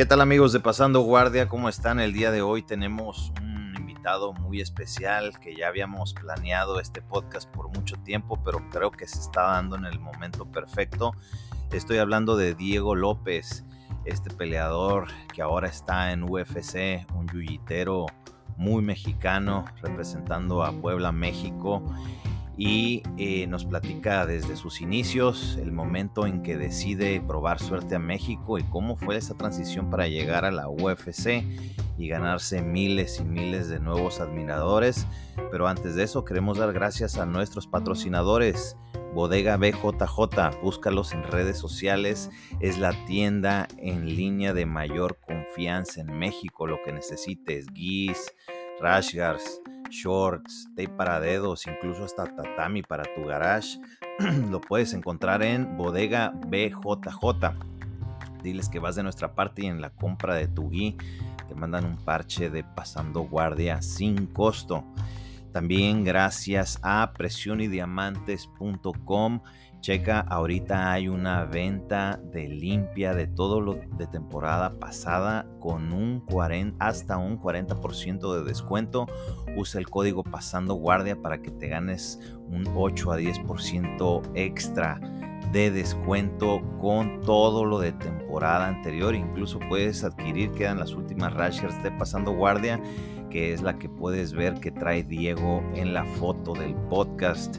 ¿Qué tal amigos de Pasando Guardia? ¿Cómo están? El día de hoy tenemos un invitado muy especial que ya habíamos planeado este podcast por mucho tiempo, pero creo que se está dando en el momento perfecto. Estoy hablando de Diego López, este peleador que ahora está en UFC, un yuyitero muy mexicano representando a Puebla, México y eh, nos platica desde sus inicios, el momento en que decide probar suerte a México y cómo fue esa transición para llegar a la UFC y ganarse miles y miles de nuevos admiradores. Pero antes de eso queremos dar gracias a nuestros patrocinadores. Bodega BJJ, búscalos en redes sociales, es la tienda en línea de mayor confianza en México, lo que necesites, guis, rashguards, shorts, tape para dedos, incluso hasta tatami para tu garage. Lo puedes encontrar en Bodega BJJ. Diles que vas de nuestra parte y en la compra de tu gui te mandan un parche de pasando guardia sin costo. También gracias a presionydiamantes.com Checa, ahorita hay una venta de limpia de todo lo de temporada pasada con un 40, hasta un 40% de descuento. Usa el código pasando guardia para que te ganes un 8 a 10% extra de descuento con todo lo de temporada anterior. Incluso puedes adquirir, quedan las últimas rashers de pasando guardia que es la que puedes ver que trae Diego en la foto del podcast.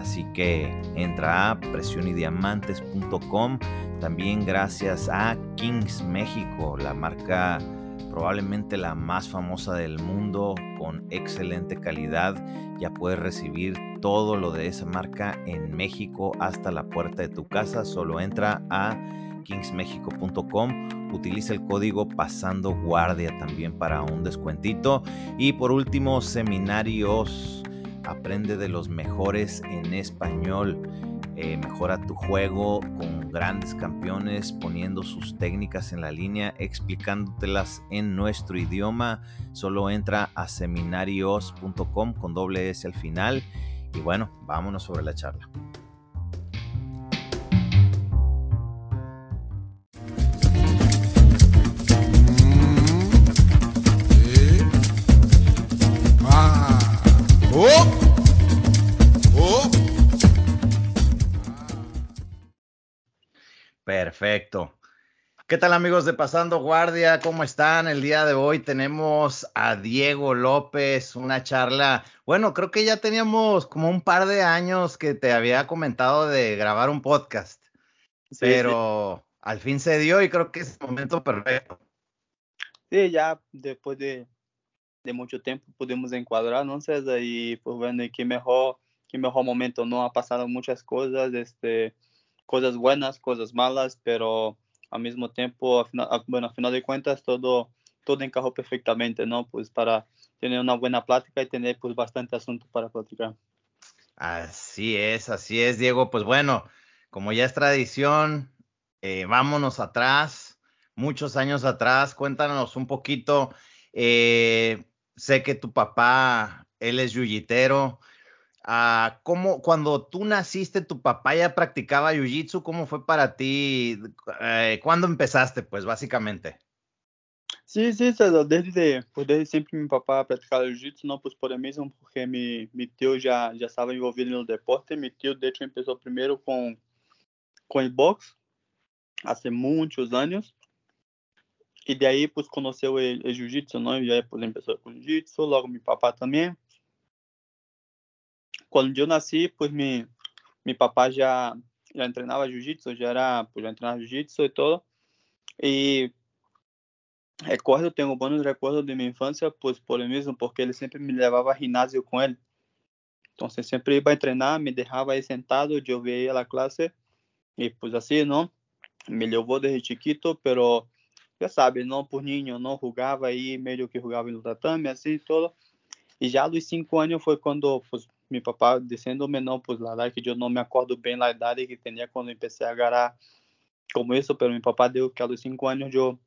Así que entra a presionydiamantes.com. También gracias a Kings México, la marca probablemente la más famosa del mundo con excelente calidad. Ya puedes recibir todo lo de esa marca en México hasta la puerta de tu casa. Solo entra a kingsmexico.com. Utiliza el código pasando guardia también para un descuentito. Y por último, seminarios aprende de los mejores en español. Eh, mejora tu juego con grandes campeones poniendo sus técnicas en la línea, explicándotelas en nuestro idioma. Solo entra a seminarios.com con doble S al final. Y bueno, vámonos sobre la charla. Perfecto. ¿Qué tal amigos de Pasando Guardia? ¿Cómo están? El día de hoy tenemos a Diego López, una charla. Bueno, creo que ya teníamos como un par de años que te había comentado de grabar un podcast, pero al fin se dio y creo que es el momento perfecto. Sí, ya después de, de mucho tiempo pudimos encuadrar, ¿no, César? Y pues bueno, y qué mejor, qué mejor momento, ¿no? Ha pasado muchas cosas, este cosas buenas, cosas malas, pero al mismo tiempo, bueno, a final de cuentas, todo, todo encajó perfectamente, ¿no? Pues para tener una buena plática y tener pues bastante asunto para platicar. Así es, así es, Diego. Pues bueno, como ya es tradición, eh, vámonos atrás, muchos años atrás, cuéntanos un poquito. Eh, sé que tu papá, él es yuyitero, Ah, ¿cómo, cuando tú naciste, tu papá ya practicaba jiu-jitsu? ¿Cómo fue para ti? Eh, ¿Cuándo empezaste, pues, básicamente? Sí, sí, desde, pues desde siempre mi papá practicaba jiu-jitsu, no pues por el mismo, porque mi, mi tío ya, ya estaba envolvido en el deporte. Mi tío, de hecho, empezó primero con, con el box, hace muchos años. Y de ahí, pues, el, el jiu-jitsu, ¿no? Y ahí, pues, empezó con jiu-jitsu, luego mi papá también quando eu nasci, pues mi, mi papá já, já treinava jiu-jitsu, já era, pues já jiu-jitsu e todo. E recordo, tenho bons recordos de minha infância, pues por mesmo, porque ele sempre me levava a ginásio com ele. Então, sempre ia treinar, me deixava aí sentado, eu via a classe, e pues assim, não? Me levou desde chiquito, pero já sabe, não por ninho, não jogava aí, meio que jogava no tatame, assim, todo. E já dos cinco anos foi quando mi papá diciéndome, no, pues la verdad que yo no me acuerdo bien la edad que tenía cuando empecé a agarrar como eso, pero mi papá dijo que a los cinco años yo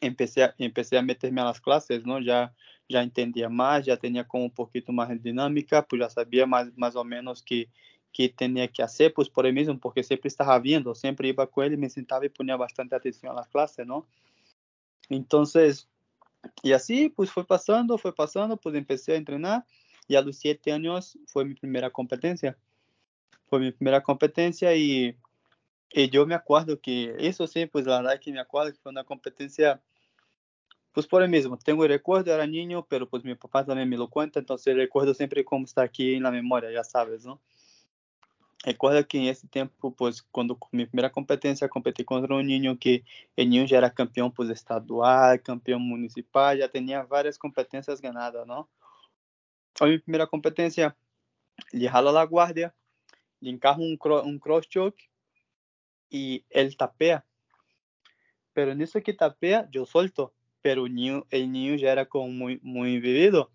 empecé a, empecé a meterme a las clases, ¿no? Ya, ya entendía más, ya tenía como un poquito más de dinámica, pues ya sabía más, más o menos que, que tenía que hacer, pues por el mismo, porque siempre estaba viendo, siempre iba con él y me sentaba y ponía bastante atención a las clases, ¿no? Entonces, y así pues fue pasando, fue pasando, pues empecé a entrenar y a los siete años fue mi primera competencia. Fue mi primera competencia y, y me acuerdo que, eso sí, pues la verdad que me acuerdo que fue una competencia, pues por el mismo, tengo el recuerdo, era niño, pero pues mi papá también me lo cuenta, entonces recuerdo siempre cómo está aquí en la memoria, ya sabes, ¿no? Recuerdo que en ese tiempo, pues cuando mi primera competencia competí contra un niño que el niño ya era campeón pues estadual, campeón municipal, ya tenía varias competencias ganadas, ¿no? A mi primera competencia, le jalo la guardia, le encajo un, un cross choke y él tapea. Pero en eso que tapea, yo suelto, pero el niño, el niño ya era como muy, muy vivido.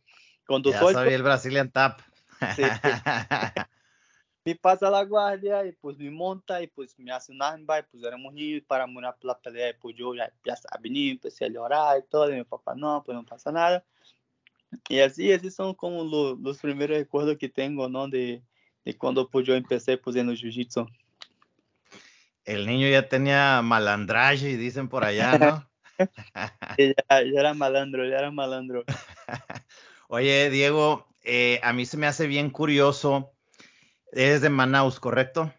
Cuando ya suelto, sabía el Brazilian tap. Sí, sí. me pasa la guardia y pues me monta y pues me hace un armbar, pues éramos niños para morar la pelea y pues yo ya, ya sabía, empecé a llorar y todo, y mi papá no, pues no pasa nada. Y así, así son como los, los primeros recuerdos que tengo, ¿no? De, de cuando pues yo empecé pues en el jiu-jitsu. El niño ya tenía malandraje, dicen por allá, ¿no? ya, ya, era malandro, ya era malandro. Oye, Diego, eh, a mí se me hace bien curioso es de Manaus, ¿correcto?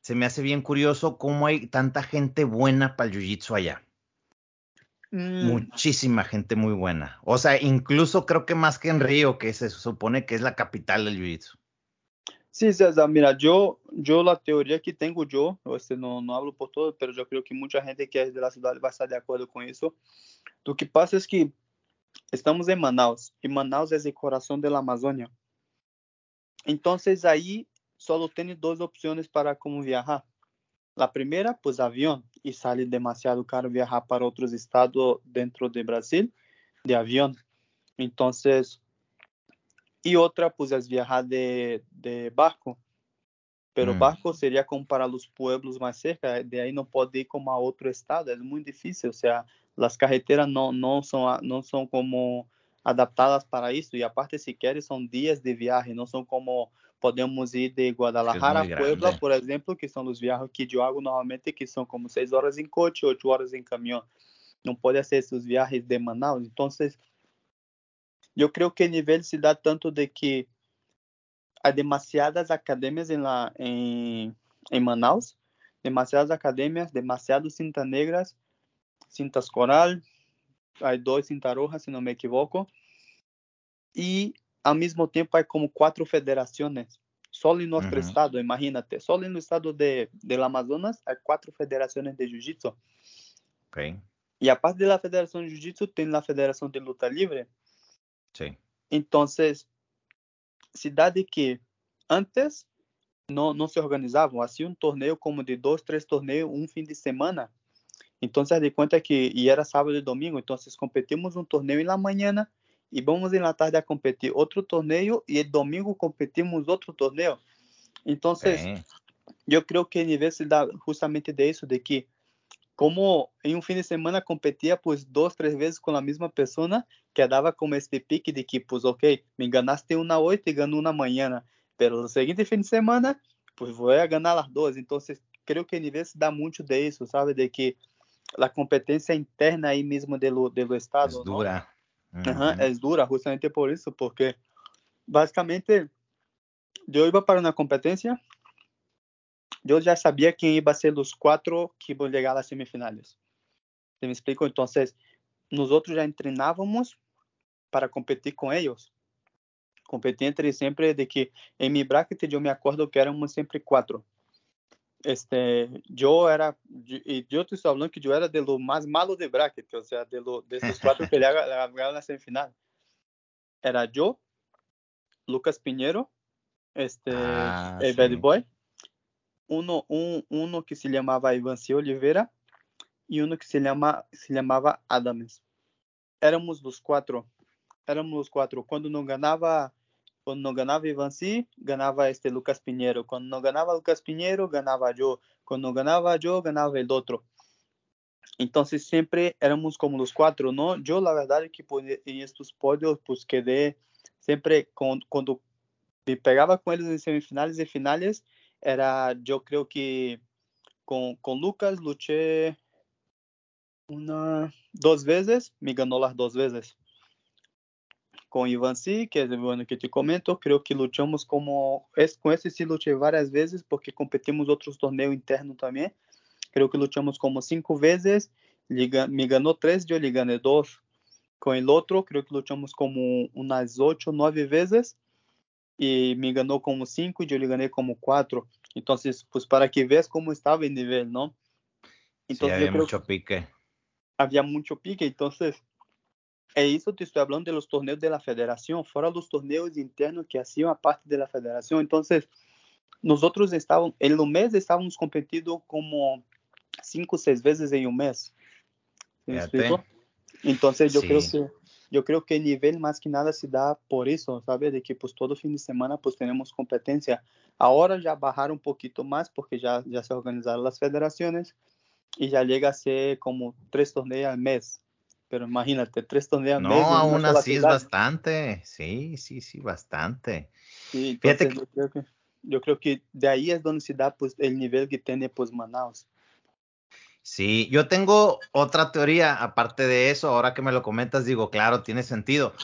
Se me hace bien curioso cómo hay tanta gente buena para el jiu-jitsu allá. Mm. Muchísima gente muy buena. O sea, incluso creo que más que en Río, que se supone que es la capital del jiu-jitsu. Sí, César, mira, yo, yo la teoría que tengo yo, este, no, no hablo por todo, pero yo creo que mucha gente que es de la ciudad va a estar de acuerdo con eso. Lo que pasa es que estamos en Manaus, y Manaus es el corazón de la Amazonia. Entonces ahí solo tiene dos opciones para cómo viajar. La primera, pues avión, y sale demasiado caro viajar para otros estados dentro de Brasil de avión. Entonces, y otra, pues es viajar de, de barco. Pero mm. barco sería como para los pueblos más cerca, de ahí no puede ir como a otro estado, es muy difícil, o sea, las carreteras no, no, son, no son como adaptadas para isso. E a parte, se quer, são dias de viagem, não são como podemos ir de Guadalajara a Puebla, por exemplo, que são os viagens que eu hago normalmente, que são como seis horas em coche, oito horas em caminhão. Não pode ser esses viagens de Manaus. Então, eu creio que o nível se dá tanto de que há demasiadas academias em, la, em, em Manaus, demasiadas academias, demasiadas cintas negras, cintas coral, há dois cintas rojas, se não me equivoco, e ao mesmo tempo há como quatro federações só em nosso uhum. estado, imagínate, só no estado de, de Amazonas há quatro federações de jiu-jitsu. Okay. E a parte da federação de jiu-jitsu tem a federação de luta livre. Sim. Então, cidade que antes não, não se organizavam, assim um torneio como de dois, três torneios, um fim de semana. Então, se de conta que e era sábado e domingo, então competimos um torneio na manhã e vamos em la tarde a competir outro torneio e domingo competimos outro torneio. Então, eu creio que o nível se dá justamente de isso, de que como em um fim de semana competia pues duas, três vezes com a mesma pessoa, quedava como este pique de que pues ok, me enganaste uma oito e ganhou uma manhã, pero no seguinte fim de semana pues vou a ganhar as duas. Então, creio que o nível se dá muito de isso, sabe, de que a competência interna aí mesmo do, do estado. É dura. É dura justamente por isso, porque basicamente eu ia para uma competência, eu já sabia quem ia ser os quatro que iam chegar às semifinais. Você me explico? Então, nós outros já treinávamos para competir com eles. Competir entre sempre de que em mi bracket eu me acordo que éramos sempre quatro este, yo era, y yo estoy hablando que yo era de lo más malo de bracket, o sea, de, lo, de esos cuatro que le en la semifinal. Era yo, Lucas Piñero, este, ah, el sí. Bad Boy, uno, un, uno que se llamaba Ivan C. Oliveira y uno que se, llama, se llamaba Adams. Éramos los cuatro, éramos los cuatro. Cuando no ganaba quando não ganhava Ivanci, ganhava este Lucas Pinheiro. Quando não ganhava Lucas Pinheiro, ganhava eu. Quando ganhava eu, ganhava o outro. Então, sempre éramos como os quatro, não? Eu, na verdade, que em estes pódios, pues quedé sempre quando me pegava com eles em semifinais e finais, era, eu creio que com, com Lucas, lutei Una, dos veces, me ganó las dos veces. Con Ivan es el bueno que te comento, creo que luchamos como, es, con ese sí luché varias veces porque competimos otros torneos internos también. Creo que luchamos como cinco veces, me ganó tres, yo le gané dos. Con el otro, creo que luchamos como unas ocho, nueve veces y me ganó como cinco yo le gané como cuatro. Entonces, pues para que veas cómo estaba el nivel, ¿no? Entonces, sí, había mucho pique. Había mucho pique, entonces, é isso te estou falando de los torneos de la federación, fora los torneos internos que hacían parte de la federación. Entonces, nosotros estábamos, en un mes estábamos competindo como cinco, seis veces en un mes. ¿Me explico? Entonces, yo sí. creo que yo creo que el nivel más que nada se da por eso, ¿sabes? De que pues todo fin de semana pues tenemos competencia. Ahora ya bajaron un poquito más porque ya, ya se organizaron las federaciones y ya llega a ser como tres torneos al mes. Pero imagínate, tres al no, aún así es bastante. Sí, sí, sí, bastante. Sí, Fíjate que... yo, creo que, yo creo que de ahí es donde se da pues el nivel que tiene pues Manaus. Sí, yo tengo otra teoría, aparte de eso, ahora que me lo comentas, digo, claro, tiene sentido,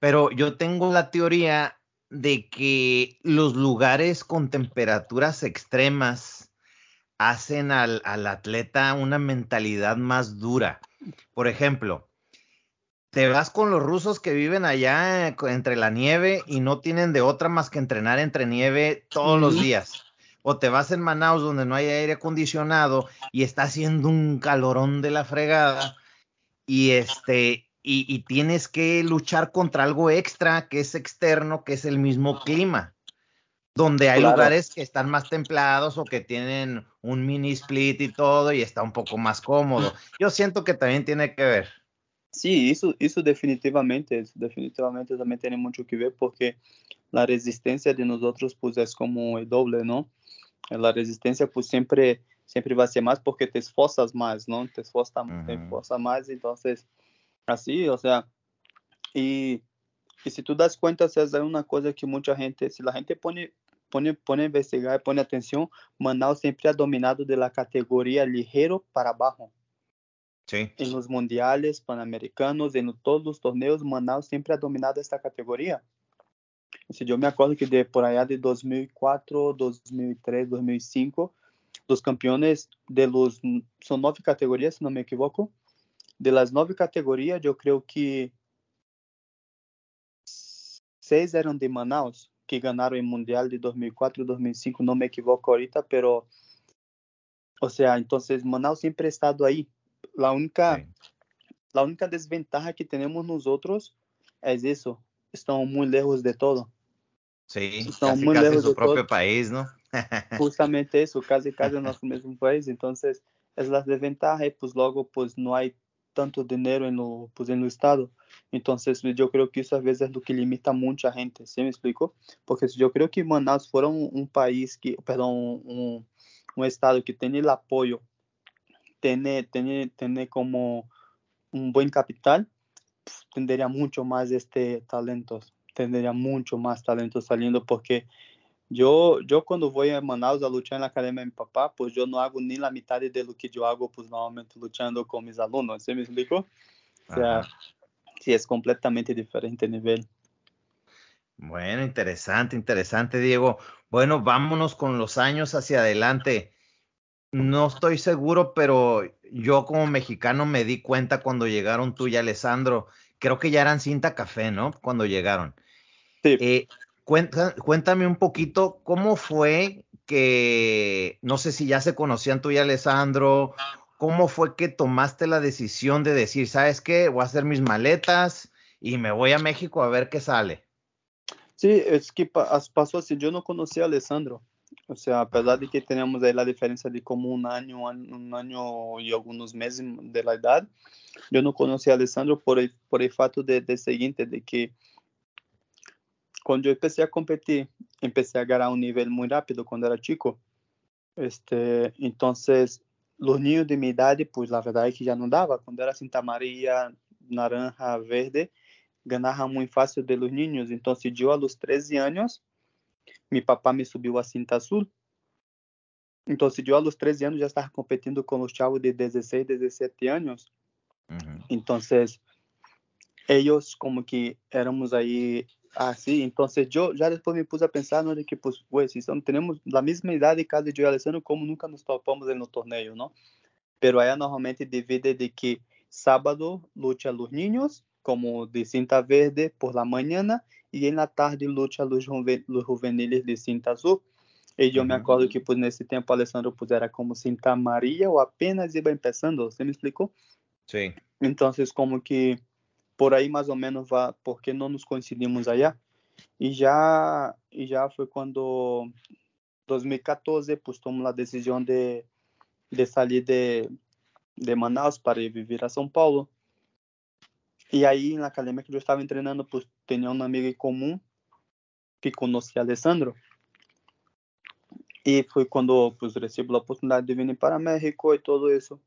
pero yo tengo la teoría de que los lugares con temperaturas extremas hacen al, al atleta una mentalidad más dura. Por ejemplo, te vas con los rusos que viven allá entre la nieve y no tienen de otra más que entrenar entre nieve todos los días o te vas en Manaus donde no hay aire acondicionado y está haciendo un calorón de la fregada y este y, y, tienes que luchar contra algo extra que es externo, que es el mismo clima, donde hay claro. lugares que están más templados o que tienen un mini split y todo y está un poco más cómodo. Yo siento que también tiene que ver. Sí, eso, eso definitivamente, definitivamente también tiene mucho que ver porque la resistencia de nosotros pues es como el doble, ¿no? La resistencia pues siempre, siempre va a ser más porque te esforzas más, ¿no? Te esforzas, uh -huh. te esforzas más, entonces, así, o sea, y, y si tú das cuenta, o sea, es una cosa que mucha gente, si la gente pone, pone a investigar, pone atención, Manaus siempre ha dominado de la categoría ligero para abajo. Sí. En los mundiales, panamericanos, en todos los torneos, Manaus siempre ha dominado esta categoría. Si yo me acuerdo que de por allá de 2004, 2003, 2005, los campeones de los, son nueve categorías, si no me equivoco. De las nueve categorías, yo creo que seis eran de Manaus, que ganaron el Mundial de 2004 y 2005, no me equivoco ahorita, pero, o sea, entonces Manaus siempre ha estado ahí. La única, la única desventaja que tenemos nosotros es eso, estamos muy lejos de todo. Sí, estamos casi, muy casi lejos su de propio todo. país, ¿no? Justamente eso, casi casi en nuestro mismo país. Entonces, es la desventaja y pues luego pues no hay tanto dinero en lo, pues, en lo estado. Entonces, yo creo que eso a veces es lo que limita a mucha gente, ¿sí me explico? Porque yo creo que Manaus fuera un, un país que, perdón, un, un, estado que tiene el apoyo, tiene, tiene, tiene como un buen capital, tendría mucho más este talentos, tendría mucho más talento saliendo porque yo, yo cuando voy a Manaus a luchar en la academia de mi papá, pues yo no hago ni la mitad de lo que yo hago pues normalmente luchando con mis alumnos, ¿sí me explico? O sea, Ajá. sí es completamente diferente nivel. Bueno, interesante, interesante, Diego. Bueno, vámonos con los años hacia adelante. No estoy seguro, pero yo como mexicano me di cuenta cuando llegaron tú y Alessandro. Creo que ya eran cinta café, ¿no? Cuando llegaron. Sí. Eh, cuenta, cuéntame un poquito cómo fue que, no sé si ya se conocían tú y Alessandro, cómo fue que tomaste la decisión de decir, ¿sabes qué? Voy a hacer mis maletas y me voy a México a ver qué sale. Sí, es que pasó así, yo no conocía a Alessandro. O sea, a pesar de que tenemos ahí la diferencia de como un año, un año y algunos meses de la edad, yo no conocía a Alessandro por el, por el fato de, de siguiente, de que cuando yo empecé a competir, empecé a ganar un nivel muy rápido cuando era chico. Este, entonces, los niños de mi edad, pues la verdad es que ya no daba. Cuando era cinta amarilla, naranja, verde, ganaba muy fácil de los niños. Entonces, yo a los 13 años, mi papá me subiu a cinta azul. Então, eu a los 13 anos já estava competindo com os chavos de 16, 17 anos. Uhum. Então, eles como que éramos aí assim, então eu já depois me pus a pensar no de que pues, pues então, temos a mesma idade caso de Alessandro como nunca nos topamos no torneio, não? Pero aí normalmente divide de que sábado luta los niños como de cinta verde por la mañana e en la tarde luta los, los juveniles de cinta azul. E eu uhum. me acordo que pues, nesse tempo Alessandro pues, era como cinta amarilla ou apenas ia começando, você me explicou? Sim. Então, como que por aí mais ou menos vai, porque não nos coincidimos allá. E já e já foi quando 2014 pues tomamos a decisão de de sair de de Manaus para ir viver a São Paulo. E aí na academia que eu estava treinando, tinha um amigo em comum que conhecia Alessandro. E foi quando pues recebi a oportunidade de vir para México e tudo isso.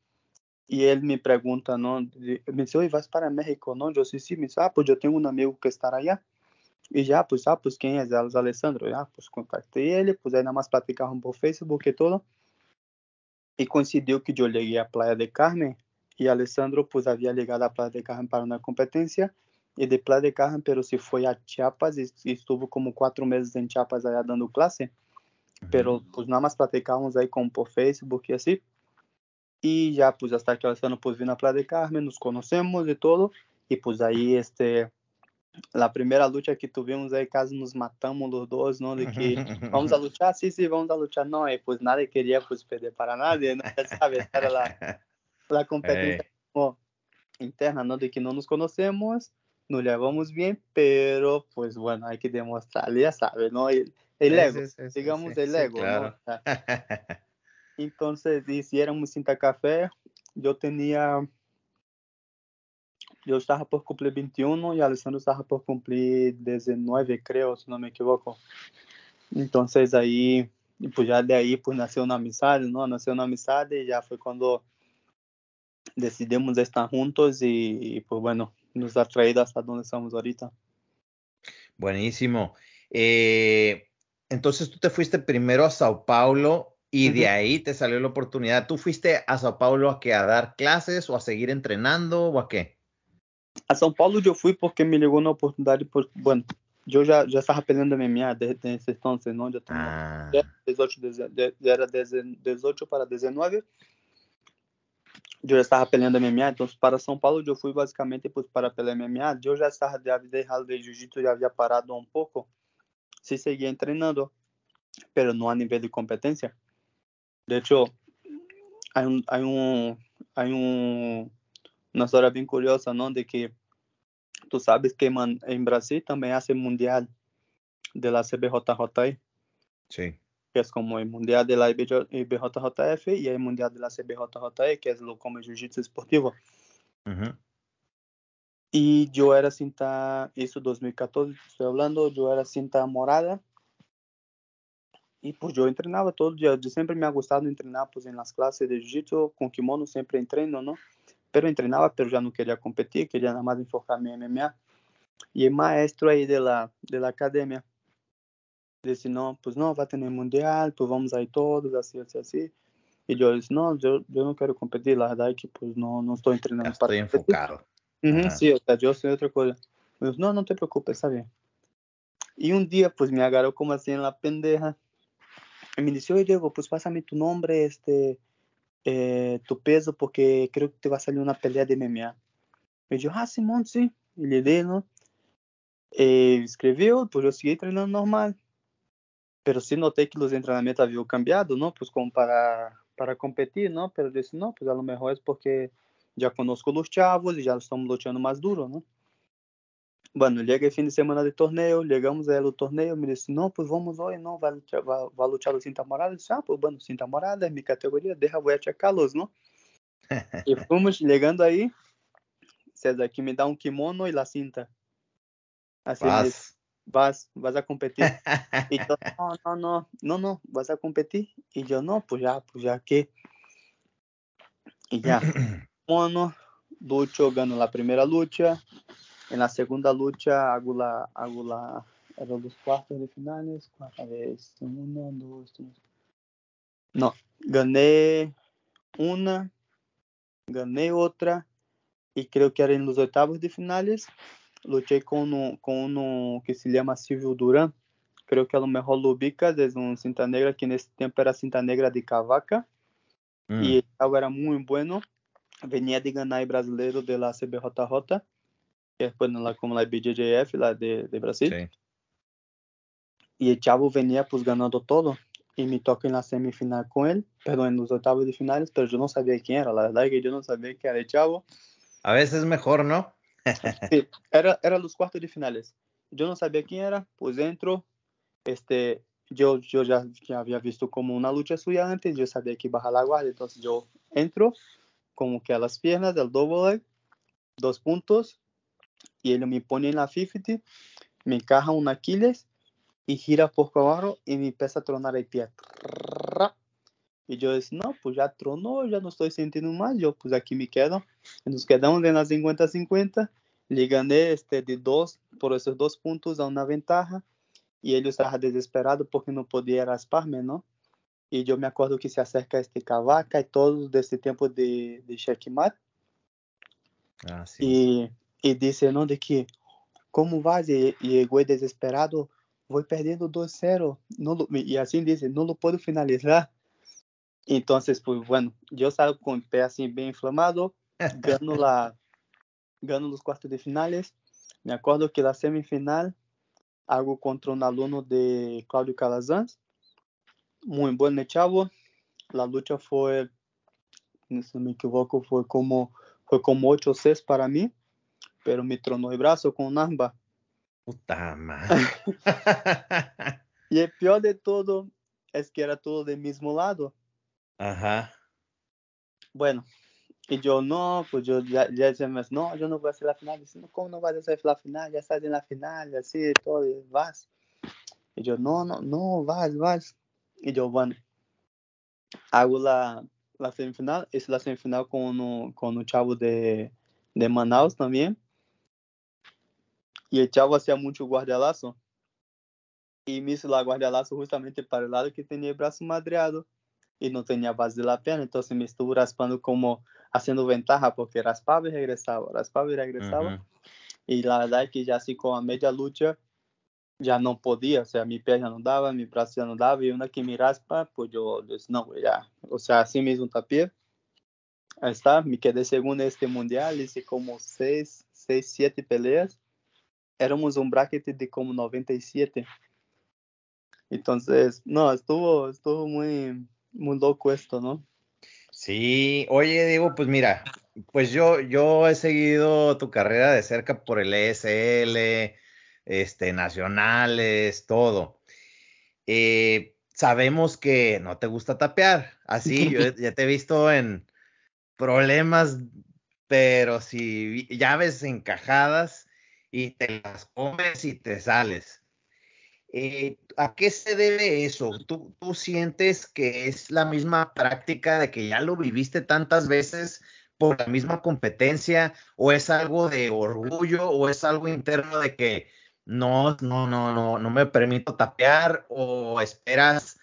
E ele me pergunta, não, me disse, oi, vas para México, não? Eu disse, sim, me disse, ah, pues eu tenho um amigo que está aí. E já, pues, ah, pues, quem é? Elas, Alessandro. Já, pues, contactei ele, pues, aí nada mais platicavam por Facebook e tudo. E coincidiu que eu liguei a Praia de Carmen e Alessandro, pues, havia ligado a Praia de Carmen para uma competência. E de Praia de Carmen, pero se foi a Chiapas e, e estuvo como quatro meses em Chiapas aí dando classe. Uhum. Pero, pues, nada mais platicávamos aí como por Facebook e assim. y ya pues hasta que Alessandro pues vino a Playa de Carmen, nos conocemos y todo, y pues ahí este, la primera lucha que tuvimos ahí casi nos matamos los dos, ¿no? De que vamos a luchar, sí, sí, vamos a luchar, no, y pues nadie quería pues perder para nadie, ¿no? Ya sabes, era la, la competencia como interna, ¿no? De que no nos conocemos, no le hagamos bien, pero pues bueno, hay que demostrarle, ya sabes, ¿no? El, el ego, digamos el ego, entonces hicieron cinta café, yo tenía, yo estaba por cumplir 21 y Alessandro estaba por cumplir 19, creo, si no me equivoco. Entonces ahí, pues ya de ahí pues nació una amistad, ¿no? Nació una amistad y ya fue cuando decidimos estar juntos y, y pues bueno, nos ha traído hasta donde estamos ahorita. Buenísimo. Eh, entonces tú te fuiste primero a Sao Paulo y de ahí te salió la oportunidad. ¿Tú fuiste a Sao Paulo a, que, a dar clases o a seguir entrenando o a qué? A São Paulo eu fui porque me ligou na oportunidade, por, bueno, eu já já estava peleando MMA desde esse entonces, não? Já tinha ah. 18, era 18 para 19. Eu já estava peleando MMA, então para São Paulo eu fui basicamente pues, para pelear MMA. Eu já estava de errado de jiu-jitsu, já havia parado um pouco, se seguia treinando, mas não a nível de competência. De hecho, hay un, hay un, hay un, una historia bien curiosa, ¿no? De que tú sabes que man, en Brasil también hace mundial de la CBJJE. Sí. Que es como el mundial de la IBJJF y el mundial de la CBJJE, que es lo como el jiu-jitsu esportivo. Uh -huh. Y yo era cinta, eso 2014, estoy hablando, yo era cinta morada E pues eu treinava todo dia. Eu sempre me ha gustado de treinar pues en las clases de jiu-jitsu com kimono sempre entreno, ¿no? Pero entrenava, pero já não queria competir, queria nada mais enfocar em MMA. E o maestro aí de la, de la academia disse, não, pues não, vai ter mundial, pues vamos aí todos, assim, assim, assim. E eu disse, não, eu, eu não quero competir, la verdade que pues não, não estou treinando para estou enfocado. Uhum, Sim, eu, eu sei outra coisa. Eu disse, não, não te preocupes, está bem. E um dia, pues me agarrou como assim, na pendeja. Y me dice, oye Diego, pues pásame tu nombre, este, eh, tu peso, porque creo que te va a salir una pelea de MMA. Me dijo, ah, Simón, sí. Y le di, ¿no? Eh, escreveu, pues eu segui treinando normal. Pero sí noté que os entrenamentos haviam cambiado, não? Pues como para, para competir, não? Pero eu disse, não, pues a lo mejor é porque já conosco os chavos e já estamos lutando mais duro, não? Bueno, llega el fin de semana de torneo, llegamos a el torneo, me dice, no, pues vamos hoy, no, va va, va a luchar los cinta morada. Dice, ah, pues bueno, cinta morada es mi categoría, deja, voy a checarlos, ¿no? y fuimos llegando ahí, César, aquí me da un kimono y la cinta. Así vas. Vas, a competir. y yo, no, no, no, no, no, vas a competir. Y yo, no, pues ya, pues ya, ¿qué? Y ya, mono, lucho, gano la primera lucha, En la segunda lucha hago la, hago la, era los cuartos de finales, cuarta vez, una, dos, tres. No, gané una, gané otra y creo que era en los octavos de finales. Luché con, un, con uno que se llama Silvio Duran. Creo que a lo mejor lo ubicas, es un cinta negra que en ese tiempo era cinta negra de Cavaca. Mm. Y el era muy bueno. Venía de ganar el brasileiro de la CBJJ, que es la, como la BJJF, la de, de Brasil. Sí. Y el chavo venía pues ganando todo. Y me toca en la semifinal con él, perdón, en los octavos de finales, pero yo no sabía quién era. La verdad es que yo no sabía que era el chavo. A veces mejor, ¿no? Sí, era, era los cuartos de finales. Yo no sabía quién era, pues entro. Este, yo, yo ya, ya había visto como una lucha suya antes, yo sabía que iba a la guardia, entonces yo entro como que a las piernas del double dos puntos, y él me pone en la 50, me encaja un Aquiles y gira por abajo y me empieza a tronar el pie. Y yo dije, no, pues ya tronó, ya no estoy sintiendo más, yo pues aquí me quedo. Nos quedamos en la 50-50, le gané este, de dos, por esos dos puntos a una ventaja, y él estaba desesperado porque no podía rasparme, ¿no? Y yo me acuerdo que se acerca este Cavaca y todo de este tiempo de, de checkmate. Ah, sí. y, y, dice, ¿no? De que. Y, y el güey desesperado, voy perdiendo 2-0. y así dice, no lo puedo finalizar. Entonces, pues bueno, yo salgo con el pie así bien inflamado, gano, la, gano los cuartos de finales. Me acuerdo que la semifinal hago contra un alumno de Claudio Calazans, muy buen chavo. La lucha fue, si no me equivoco, fue como, fue como 8-6 para mí, pero me tronó el brazo con un amba. Puta madre. y el peor de todo es que era todo del mismo lado. Ajá. Bueno, y yo no, pues yo ya, ya decía no, yo no voy a hacer la final. Dice, ¿cómo no vas a hacer la final? Ya estás en la final, así, todo, y vas. Y yo, no, no, no, vas, vas. Y yo, bueno, hago la, la semifinal, es la semifinal con un, con chavo de, de Manaus también. Y el chavo hacía mucho guardialazo. Y me hizo la guardialazo justamente para el lado que tenía el brazo madreado y no tenía base de la pierna, entonces me estuvo raspando como haciendo ventaja, porque raspaba y regresaba, raspaba y regresaba. Y la verdad es que ya así con a media lucha ya no podía, o sea, mi pie ya no daba, mi brazo ya no daba, y una que me raspa, pues yo, pues no, ya, o sea, así mismo tapé. Ahí está, me quedé segundo este mundial, hice como seis, seis, siete peleas. Éramos un bracket de como 97. Entonces, no, estuvo, estuvo muy, muy loco esto, ¿no? Sí, oye, Diego, pues mira, pues yo, yo he seguido tu carrera de cerca por el ESL, este, nacionales, todo. Eh, sabemos que no te gusta tapear, así, yo ya te he visto en problemas, pero si llaves encajadas y te las comes y te sales. Eh, ¿A qué se debe eso? ¿Tú, ¿Tú sientes que es la misma práctica de que ya lo viviste tantas veces por la misma competencia o es algo de orgullo o es algo interno de que no, no, no, no, no me permito tapear o esperas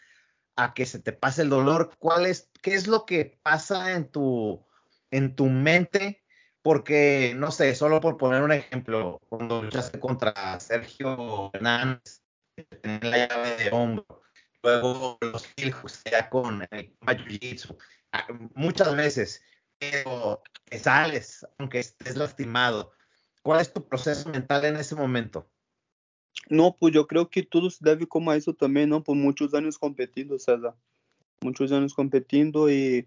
a que se te pase el dolor? ¿Cuál es, qué es lo que pasa en tu, en tu mente? Porque, no sé, solo por poner un ejemplo, cuando luchaste contra Sergio Hernández, tener la llave de hombro, luego los hills ya con el jiu-jitsu, ah, muchas veces, pero te sales, aunque estés lastimado. ¿Cuál es tu proceso mental en ese momento? No, pues yo creo que todo se debe como a eso también, ¿no? Por muchos años competiendo, César. Muchos años competiendo y,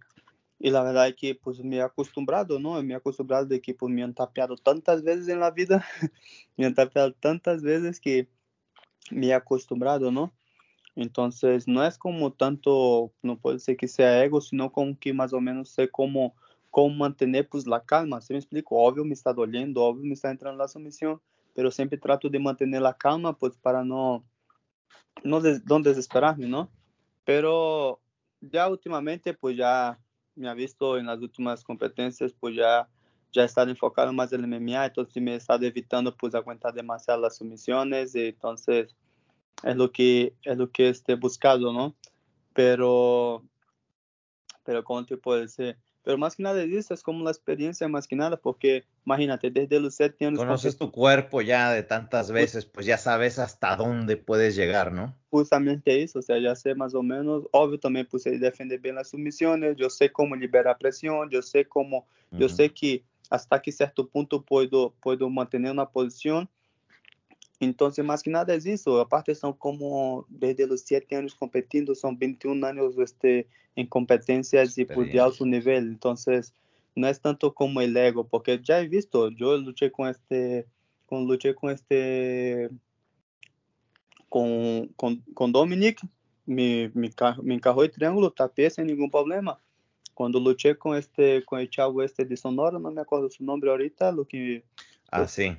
y la verdad es que pues me he acostumbrado, ¿no? Me he acostumbrado de que pues me han tapeado tantas veces en la vida, me han tapeado tantas veces que me acostumbrado, ¿no? Entonces, no es como tanto, no puede ser que sea ego, sino como que más o menos sé cómo, cómo mantener pues la calma. ¿Se me explico? Obvio me está doliendo, obvio me está entrando la sumisión, pero siempre trato de mantener la calma pues para no, no, des, no desesperarme, ¿no? Pero ya últimamente pues ya me ha visto en las últimas competencias pues ya ya estado enfocado más en el MMA, entonces me he estado evitando pues aguantar demasiado las sumisiones, y entonces es lo que es lo que esté buscado, ¿no? Pero, pero como te puedo decir, pero más que nada eso es como la experiencia más que nada, porque imagínate, desde los siete años... Conoces tu cuerpo ya de tantas pues veces, pues ya sabes hasta dónde puedes llegar, ¿no? Justamente eso, o sea, ya sé más o menos, obvio también pues defender bien las sumisiones, yo sé cómo liberar presión, yo sé cómo, yo sé que hasta que cierto punto puedo, puedo mantener una posición, entonces, más que nada es eso. Aparte, son como desde los 7 años competiendo, son 21 años este, en competencias y de alto nivel. Entonces, no es tanto como el ego, porque ya he visto, yo luché con este, con, luché con este, con, con, con Dominic, me, me, me encajó el triángulo, tapé sin ningún problema. Cuando luché con este, con el chavo este de Sonora, no me acuerdo su nombre ahorita, lo que... Ah, pues, sí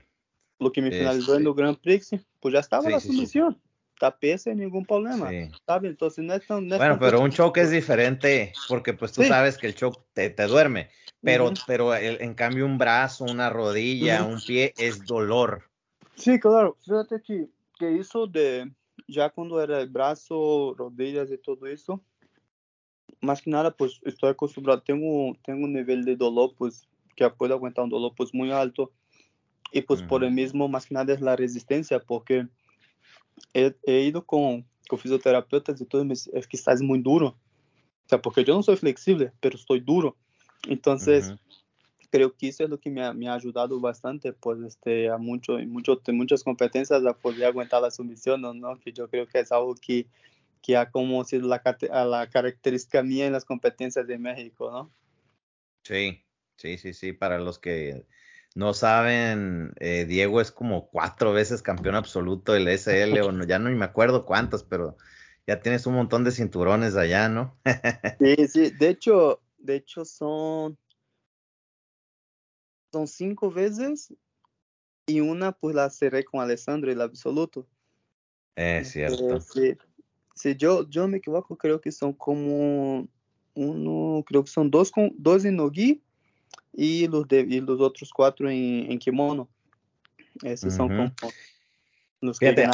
lo que me finalizó en el Grand Prix, pues ya estaba la sumisión. Tapé sin ningún problema, ¿sabes? Entonces no es tan... bueno, pero un choque es diferente porque pues tú sabes que el choque te, te duerme, pero, pero en cambio un brazo, una rodilla, un pie es dolor. Sí, claro. Fíjate que, que eso de, ya cuando era el brazo, rodillas y todo eso, más que nada pues estoy acostumbrado, tengo, tengo un nivel de dolor pues que puedo aguantar un dolor pues muy alto y pues por el mismo, más que nada, es la resistencia, porque he, ido con, con, fisioterapeutas y todo, es que estás muy duro. O sea, porque yo no soy flexible, pero estoy duro. Entonces, creo que eso es lo que me ha, me ha, ayudado bastante, pues, este, a mucho, mucho, muchas competencias a poder aguantar la sumisión, ¿no? Que yo creo que es algo que, que ha como sido la, la característica mía en las competencias de México, ¿no? Sí, sí, sí, sí, para los que no saben, eh, Diego es como cuatro veces campeón absoluto del SL, o no, ya no me acuerdo cuántos, pero ya tienes un montón de cinturones allá, ¿no? sí, sí, de hecho, de hecho son, son cinco veces y una pues la cerré con Alessandro, el absoluto. Es cierto. sí, yo, yo me equivoco, creo que son como uno, creo que son dos, con, dos en Nogi y los, de, y los otros cuatro en, en kimono. Esos son como los Fíjate,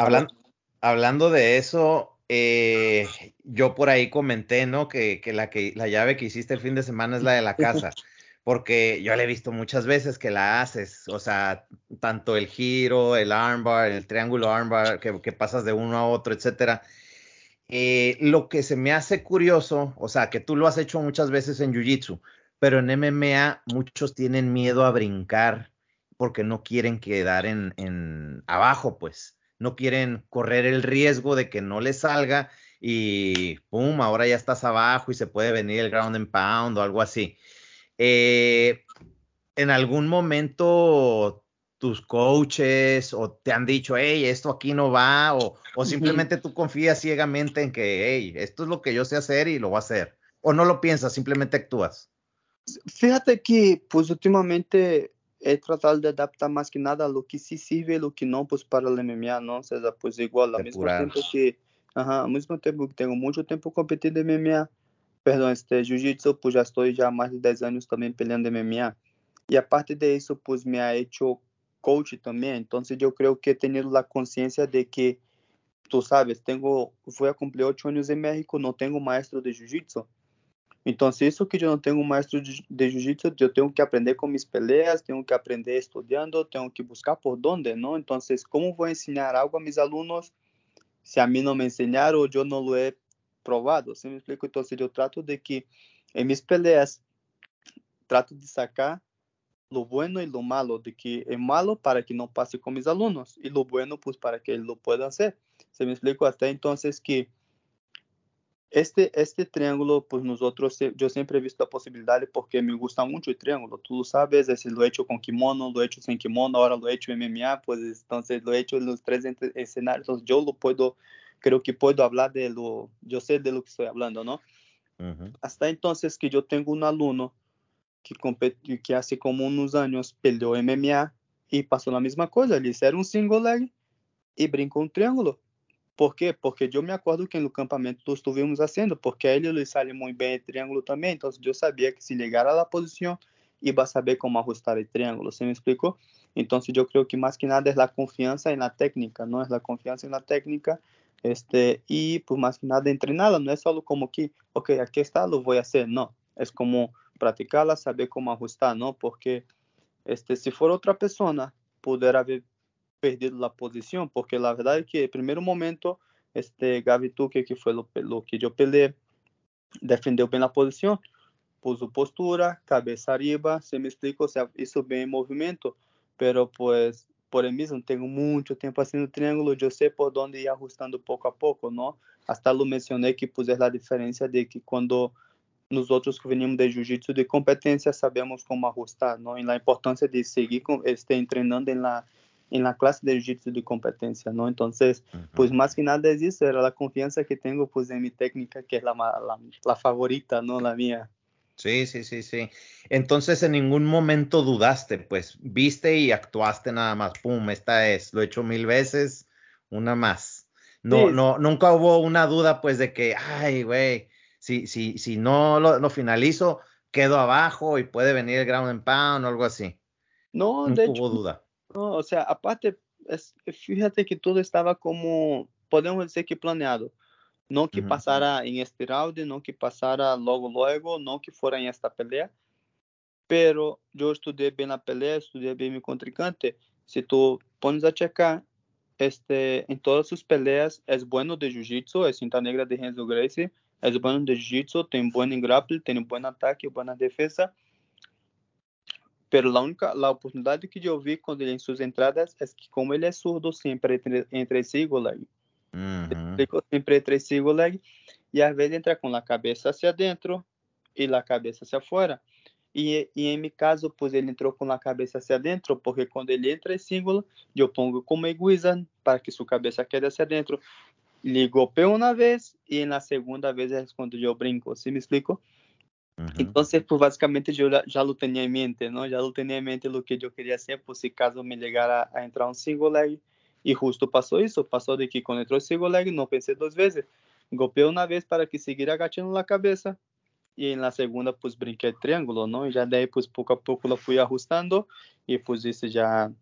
hablando de eso, eh, yo por ahí comenté, ¿no? Que, que, la, que la llave que hiciste el fin de semana es la de la casa. porque yo la he visto muchas veces que la haces, o sea, tanto el giro, el armbar, el triángulo armbar, que, que pasas de uno a otro, etcétera. Eh, lo que se me hace curioso, o sea, que tú lo has hecho muchas veces en Jiu-Jitsu, pero en MMA muchos tienen miedo a brincar porque no quieren quedar en, abajo, pues no quieren correr el riesgo de que no les salga y pum, ahora ya estás abajo y se puede venir el ground and pound o algo así. Eh, en algún momento tus coaches o te han dicho, hey, esto aquí no va, o, o simplemente tú confías ciegamente en que, hey, esto es lo que yo sé hacer y lo voy a hacer, o no lo piensas, simplemente actúas. Fíjate que, pues últimamente he tratado de adaptar más que nada lo que sí sirve y lo que no, pues para el MMA, ¿no? O sea, pues igual, al mismo tiempo que, ajá, al mismo tiempo que tengo mucho tiempo competiendo en MMA, perdón, este, Jiu-Jitsu, pues ya estoy ya más de 10 años también peleando en MMA. Y aparte de eso, pues me ha hecho coach también, entonces yo creo que he tenido la conciencia de que, tú sabes, tengo, fui a cumplir 8 años en México, no tengo maestro de Jiu-Jitsu, então, se isso que eu não tenho maestro de, jiu-jitsu, eu tenho que aprender com minhas peleas, tenho que aprender estudando, tenho que buscar por onde, não? Então, como vou ensinar algo a meus alunos se a mim não me ensinaram eu não lo he provado? Você me explica? Então, eu trato de que em minhas peleas, trato de sacar lo bueno e lo malo, de que é malo para que não passe com meus alunos e lo bueno, pues, para que eles lo puedan hacer. Se me explico até então que Este, este triângulo, pues nosotros, yo siempre he visto la posibilidad porque me gusta mucho el triángulo. Tú lo sabes, es, lo he hecho con kimono, lo he hecho sin kimono, ahora lo he hecho MMA, pues entonces lo he hecho en los tres escenarios. Entonces yo lo puedo, creo que puedo hablar de lo, yo sé de lo que estoy hablando, ¿no? Uh -huh. Hasta entonces que yo tengo un alumno que, compete, que hace como unos años peleó MMA y pasó la misma cosa. Le hicieron un single leg y brincó un triángulo. Por quê? Porque eu me acordo que no campamento nós estuvimos fazendo, porque a ele lhe sale muito bem o triângulo também, então eu sabia que se ligar à posição, ia saber como ajustar o triângulo, você me explicou? Então eu creio que mais que nada é a confiança na técnica, não é a confiança na técnica, este, e por mais que nada entrenada, não é só como que, ok, aqui está, lo vou fazer, não, é como praticarla, saber como ajustar, ¿no? Porque este, si fuera otra persona, pudiera haber perdido la posición, porque la verdad es que el primer momento, este Gavi Tuque, que lo, lo que yo peleé, defendeu bem a posição, puso postura, cabeça arriba, se me explico, o sea, isso bem em movimento, pero pues por el mismo tengo mucho tiempo haciendo triángulo, yo sé por dónde ir ajustando poco a poco, ¿no? Hasta lo mencioné que puse la diferencia de que cuando nosotros que venimos de jiu-jitsu de competencia sabemos cómo ajustar, ¿no? Y la importancia de seguir con, este, entrenando en la, en la clase de jiu-jitsu de competencia, ¿no? Entonces, uh -huh. pues más que nada es eso, era la confianza que tengo pues en mi técnica, que es la, la, la favorita, ¿no? La mía. Sí, sí, sí, sí. Entonces en ningún momento dudaste, pues viste y actuaste nada más, pum, esta es, lo he hecho mil veces, una más. No, sí. no, nunca hubo una duda pues de que, ay, güey, si, si, si no lo, lo, finalizo, quedo abajo y puede venir el ground and pound o algo así. No, de hubo hecho, duda. No, o sea, aparte, es, fíjate que todo estaba como, podemos decir que planeado. Não que uhum. passara em este round, não que passara logo logo, não que fora em esta pelea. Pero eu estudei bem a pelea, estudei bem meu contrincante. Se tu pones a checar, este, em todas as peleas, é bueno de jiu-jitsu, é cinta negra de Renzo Gracie, é bueno de jiu-jitsu, tem bom em grapple, tem bom ataque, boa defesa. Pero a única a oportunidade que eu vi quando ele em suas entradas é que como ele é surdo sempre entre, entre si leg. Uhum. Explico sempre entre si leg e às vezes entra com a cabeça hacia dentro e a cabeça hacia fora. E, e em meu caso, pois ele entrou com a cabeça hacia dentro, porque quando ele entra em símbolo, eu pongo como eguizan para que sua cabeça quede hacia dentro. Lhe golpeo uma vez e na segunda vez é quando eu brinco. ¿Sí me explico? Uhum. Então, pues, basicamente, eu já lo tinha em mente, não? Já lo tinha em mente o que eu queria ser, por se caso me ligara a entrar um single leg. E justo passou isso, passou de que quando entrou o single leg, não pensei duas vezes. Golpeei uma vez para que seguir agachando na cabeça. E na segunda, pues, brinquei triângulo, não? E já daí, pues, pouco a pouco, la fui ajustando. E, pues, isso já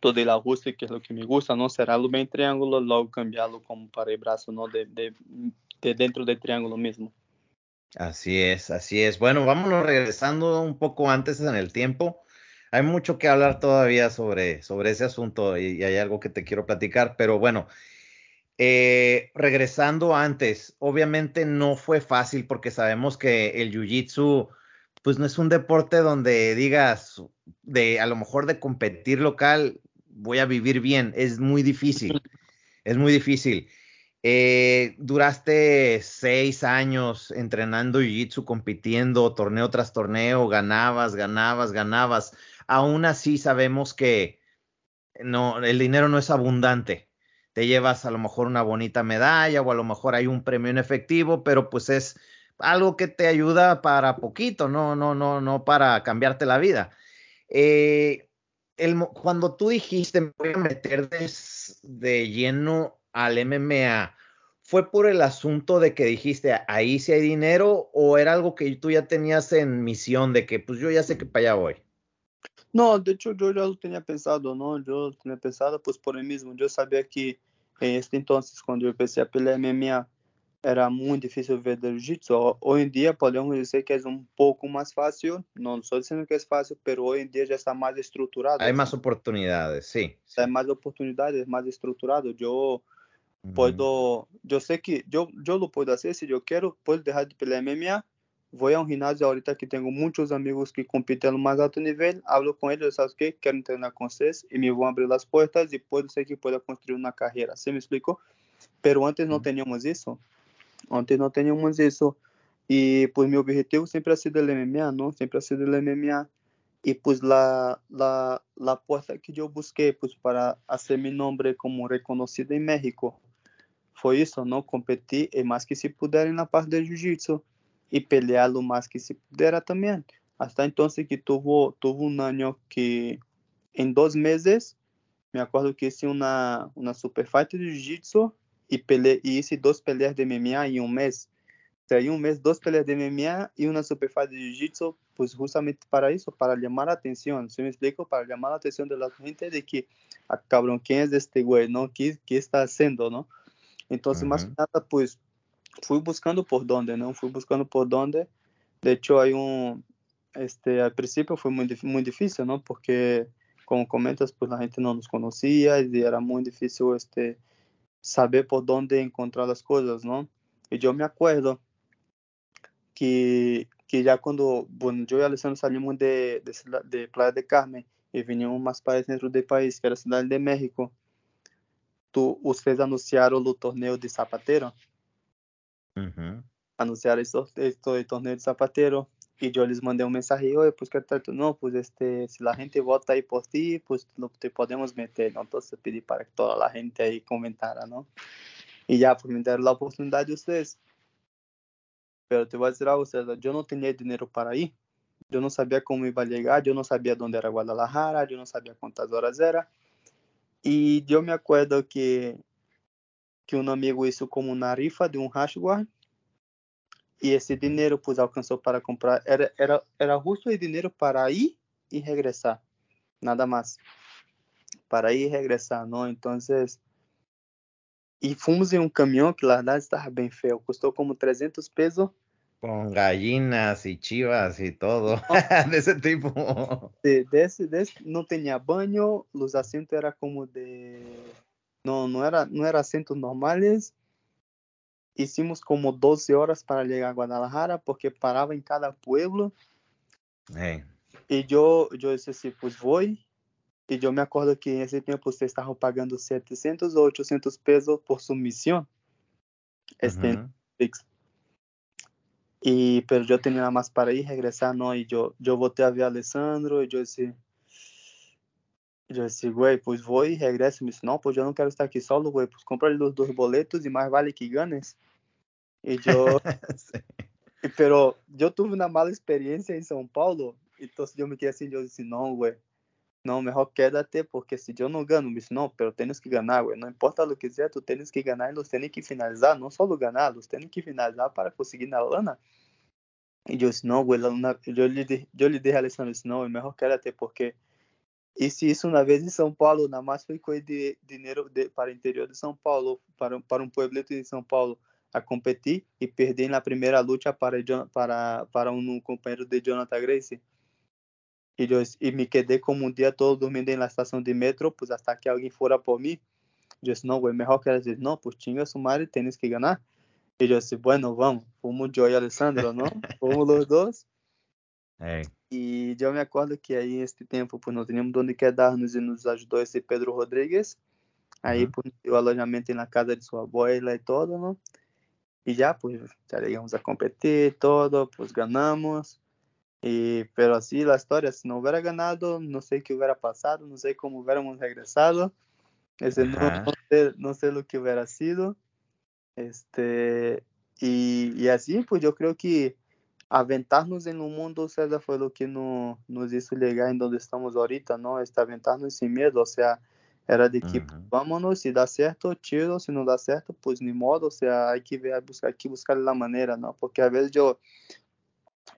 todo el ajuste, que es lo que me gusta, ¿no? Cerrarlo bem triángulo, logo cambiarlo como para el brazo, ¿no? De, de, de dentro del triángulo mismo. Así es, así es. Bueno, vámonos regresando un poco antes en el tiempo. Hay mucho que hablar todavía sobre, sobre ese asunto y, y hay algo que te quiero platicar, pero bueno, eh, regresando antes, obviamente no fue fácil porque sabemos que el Jiu-Jitsu, pues no es un deporte donde digas, de a lo mejor de competir local, voy a vivir bien, es muy difícil, es muy difícil. Eh, duraste seis años entrenando Jiu-Jitsu, compitiendo torneo tras torneo, ganabas, ganabas, ganabas. Aún así sabemos que no, el dinero no es abundante. Te llevas a lo mejor una bonita medalla o a lo mejor hay un premio en efectivo, pero pues es algo que te ayuda para poquito, no, no, no, no para cambiarte la vida. Eh, el, cuando tú dijiste me voy a meter de, de lleno al MMA, ¿fue por el asunto de que dijiste ahí sí hay dinero o era algo que tú ya tenías en misión de que pues yo ya sé que para allá voy? No, de hecho yo ya lo tenía pensado, ¿no? Yo tenía pensado pues por el mismo. Yo sabía que en este entonces cuando yo empecé a pelear MMA era muito difícil ver do jiu-jitsu. Hoje em dia podemos dizer que é um pouco mais fácil. Não estou dizendo que é fácil, mas hoje em dia já está mais estruturado. Há mais oportunidades, sim. Há mais oportunidades, mais estruturado. Eu uhum. puedo, eu sei que eu eu lo puedo fazer se eu quero, posso deixar de pelear MMA. Vou a um ginásio ahorita que tenho muitos amigos que competem no mais alto nível, hablo com eles, sabes que quero treinar com vocês e me vão abrir as portas e pode ser que pueda construir uma carreira. Você me explicou? Pero antes não tínhamos isso. Antes não tínhamos isso. E pues meu objetivo sempre ha sido el MMA, não? Sempre ha sido el MMA. E pues la, la, la puerta que eu busquei pues para fazer meu nome como reconhecido em México foi isso, não? Competir e mais que se puder na parte do jiu-jitsu e pelear o mais que se puder também. Hasta então que tuvo, tuvo um ano que em dois meses me acordo que hice uma, uma super fight de jiu-jitsu e, pele, e hice dos peleas de MMA em um mês. O sea, em um mês, dos peleas de MMA e uma super fight de jiu-jitsu, pues justamente para isso, para chamar a atenção. Se me explico? Para chamar a atenção de la gente de que, ah, cabrón, quem é este güey, não? Que, que está haciendo, não? Então, uhum. mais que nada, pues, fui buscando por donde, não? Fui buscando por donde. De hecho, hay un, este, al principio fue muy, muy difícil, ¿no? Porque, como comentas, pues la gente no nos conocía y era muy difícil este, saber por dónde encontrar las cosas, ¿no? Y yo me acuerdo que, que ya cuando, bueno, yo y Alessandro salimos de, de, de Playa de Carmen y vinimos más para el centro del país, que era Ciudad de México, tú, ustedes anunciaron el torneo de zapatero. Uhum. Anunciaron este, este torneo de zapatero y yo les mandé un mensaje, oye, pues qué tal, no, pues este, si la gente vota ahí por ti, pues lo, te podemos meter, ¿no? Entonces pedí para que toda la gente ahí comentara, ¿no? Y ya, pues me dieron la oportunidad de ustedes. Pero te voy a decir algo, César, yo no tenía dinero para ir. Yo no sabía cómo iba a llegar, yo no sabía dónde era Guadalajara, yo no sabía cuántas horas era. Y yo me acuerdo que, que un amigo hizo como una rifa de un hashguard y esse dinheiro pues alcançou para comprar. Era era era justo o dinheiro para ir e regressar. Nada mais. Para ir e regressar não? Então e fomos em um caminhão que lá verdade estava bem feio. Custou como 300 pesos. Com gallinas e chivas e todo. Desse tipo. De, desse, desse não tinha banho. Os assentos era como de não não era não era assentos normais hicimos como 12 horas para llegar a Guadalajara porque paraba en cada pueblo. Hey. Y yo, yo dije así, pues voy. Y yo me acuerdo que en ese tiempo usted estaba pagando 700 o 800 pesos por su misión. Este, uh -huh. Y, pero yo tenía nada más para ir, regresar, ¿no? Y yo, yo volteé a ver Alessandro y yo decía, yo decía, güey, pues voy y regreso. Me dice, no, pues yo no quiero estar aquí solo, güey, pues compra los dos boletos y más vale que ganes. Y yo, sí. pero yo tuve una mala experiencia en São Paulo, entonces yo me quedé así, yo dije, no, güey, no, mejor quédate, porque si yo no gano, me dice, no, pero tienes que ganar, güey, no importa lo que sea, tú tienes que ganar y los tienes que finalizar, no solo ganar, los tienes que finalizar para conseguir la lana. Y yo dije, no, güey, yo, le, yo le dije a Alessandro, no, mejor quédate, porque e se isso uma vez em São Paulo, na mais foi coisa de dinheiro de, para o interior de São Paulo, para, para um pueblito de São Paulo, a competir e perder na primeira luta para, para, para um companheiro de Jonathan Grace. E, eu, e me quedei como um dia todo dormindo na estação de metro, pues hasta que alguém fora por mim. Eu disse, não, é melhor que ela disse, não, pues chinga su madre, tienes que ganhar. E eu disse, bueno, vamos, fomos eu e Alessandro, não? Fomos os dois. É. E eu me acordo que aí, nesse tempo, pues, não tínhamos onde quedarnos e nos ajudou esse Pedro Rodrigues. Aí, uhum. o alojamento na casa de sua abuela e todo, não? Y ya, pues, ya llegamos a competir, todo, pues ganamos. Y, pero así la historia, si no hubiera ganado, no sé qué hubiera pasado, no sé cómo hubiéramos regresado. Ese no, no, sé, no, sé, lo que hubiera sido. Este, y, y, así, pues yo creo que aventarnos en un mundo, César, fue lo que no, nos hizo llegar en donde estamos ahorita, ¿no? Este, aventarnos sin miedo, o sea, era de que uhum. vámonos, se dá certo, tiro, se não dá certo, pues ni modo, o sea, hay que ver, buscar, hay que buscar la manera, ¿no? Porque a veces yo,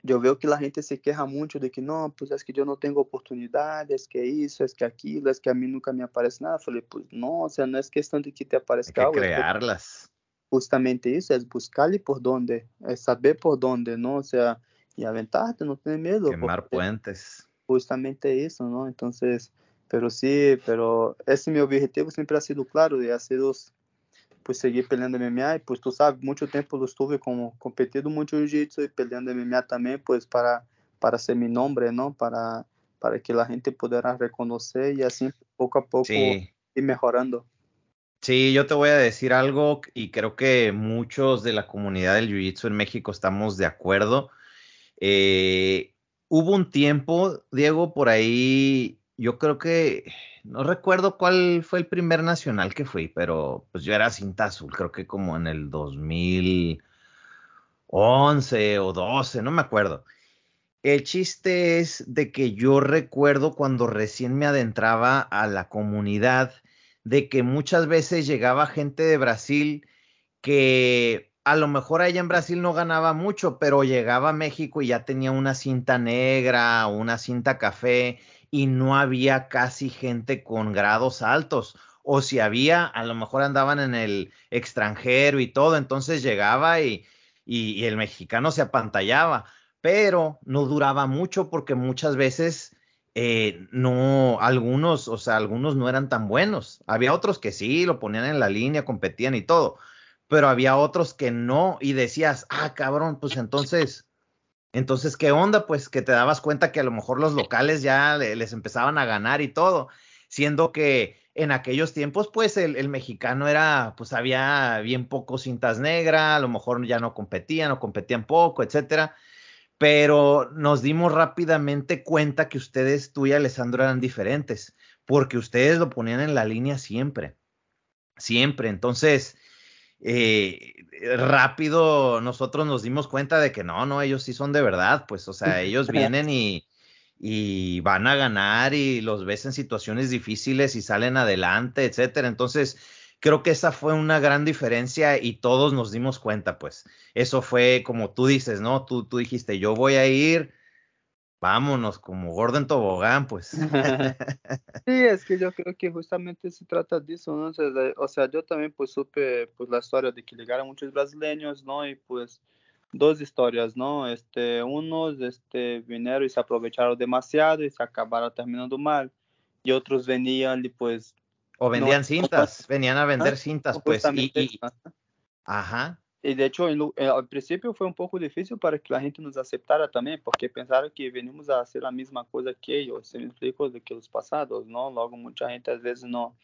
yo veo que la gente se queja mucho de que no, pues es que yo no tengo oportunidades, es que isso, es que aquilo, es que a mí nunca me aparece nada. Falei, pues no, o sea, no es cuestión de que te aparezca. Hay que crearlas. justamente eso, es buscarle por dónde, es saber por dónde, ¿no? O sea, y aventarte, no tener miedo. Quemar puentes. Justamente eso, ¿no? Entonces, Pero sí, pero ese mi objetivo siempre ha sido claro, y ha sido pues seguir peleando MMA, y pues tú sabes, mucho tiempo lo estuve como competido mucho jiu-jitsu y peleando MMA también, pues para, para hacer mi nombre, ¿no? Para, para que la gente pudiera reconocer y así poco a poco sí. ir mejorando. Sí, yo te voy a decir algo y creo que muchos de la comunidad del Jiu-Jitsu en México estamos de acuerdo. Eh, hubo un tiempo, Diego, por ahí yo creo que no recuerdo cuál fue el primer nacional que fui, pero pues yo era cinta azul, creo que como en el 2011 o 12, no me acuerdo. El chiste es de que yo recuerdo cuando recién me adentraba a la comunidad, de que muchas veces llegaba gente de Brasil que a lo mejor allá en Brasil no ganaba mucho, pero llegaba a México y ya tenía una cinta negra una cinta café y no había casi gente con grados altos. O si había, a lo mejor andaban en el extranjero y todo, entonces llegaba y, y, y el mexicano se apantallaba. pero no duraba mucho porque muchas veces eh, no, algunos, o sea, algunos no eran tan buenos. Había otros que sí, lo ponían en la línea, competían y todo, pero había otros que no y decías, ah, cabrón, pues entonces, entonces, ¿qué onda? Pues que te dabas cuenta que a lo mejor los locales ya les empezaban a ganar y todo, siendo que en aquellos tiempos, pues el, mexicano era, pues había bien poco cintas negras, a lo mejor ya no competían o competían poco, etcétera pero nos dimos rápidamente cuenta que ustedes, tú y Alessandro, eran diferentes, porque ustedes lo ponían en la línea siempre, siempre. Entonces, eh, rápido nosotros nos dimos cuenta de que no, no, ellos sí son de verdad, pues, o sea, ellos vienen y, y van a ganar y los ves en situaciones difíciles y salen adelante, etcétera. Entonces, creo que esa fue una gran diferencia y todos nos dimos cuenta, pues. Eso fue como tú dices, ¿no? Tú, tú dijiste, yo voy a ir, vámonos, como Gordon Tobogán, pues. sí, es que yo creo que justamente se trata de eso, ¿no? O sea, yo también pues supe pues la historia de que llegaron muchos brasileños, ¿no? Y pues dos historias, ¿no? Este, unos este, vinieron y se aprovecharon demasiado y se acabaron terminando mal. Y otros venían y pues o vendían cintas, venían a vender cintas, pues. Y, Ajá. Y de hecho, eh, al principio fue un poco difícil para que la gente nos aceptara también, porque pensaron que venimos a hacer la misma cosa que ellos, se me explico, de que los pasados, ¿no? Luego mucha gente a veces no,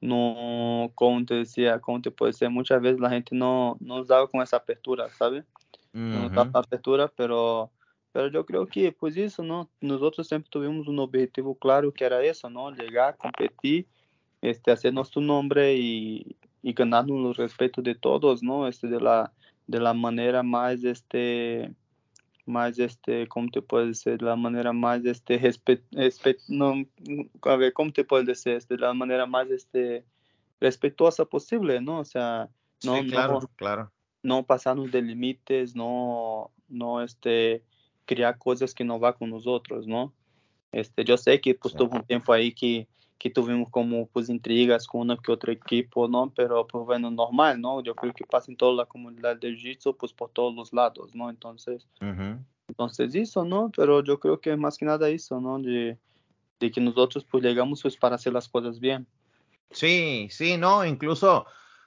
no, como te decía, como te puede ser, muchas veces la gente no, no nos daba con esa apertura, ¿sabes? No nos daba apertura, pero, pero yo creo que, pues eso, ¿no? Nosotros siempre tuvimos un objetivo claro que era eso, ¿no? Llegar, competir este, hacer nuestro nombre y, y ganarnos el respeto de todos, ¿no? Este, de la, de la manera más, este, más, este, ¿cómo te puedo decir? De la manera más, este, respet, no, a ver, ¿cómo te puedo decir? Este, de la manera más, este, respetuosa posible, ¿no? O sea, no, claro, no, claro. no pasarnos de límites, no, no, este, crear cosas que no va con nosotros, ¿no? Este, yo sé que pues tuvo un tiempo ahí que que tuvimos como pues intrigas con uno que otro equipo, ¿no? Pero pues bueno, normal, ¿no? Yo creo que pasa en toda la comunidad de Jiu-Jitsu, pues por todos los lados, ¿no? Entonces, entonces eso, ¿no? Pero yo creo que más que nada eso, ¿no? De, de que nosotros pues llegamos pues para hacer las cosas bien. Sí, sí, no, incluso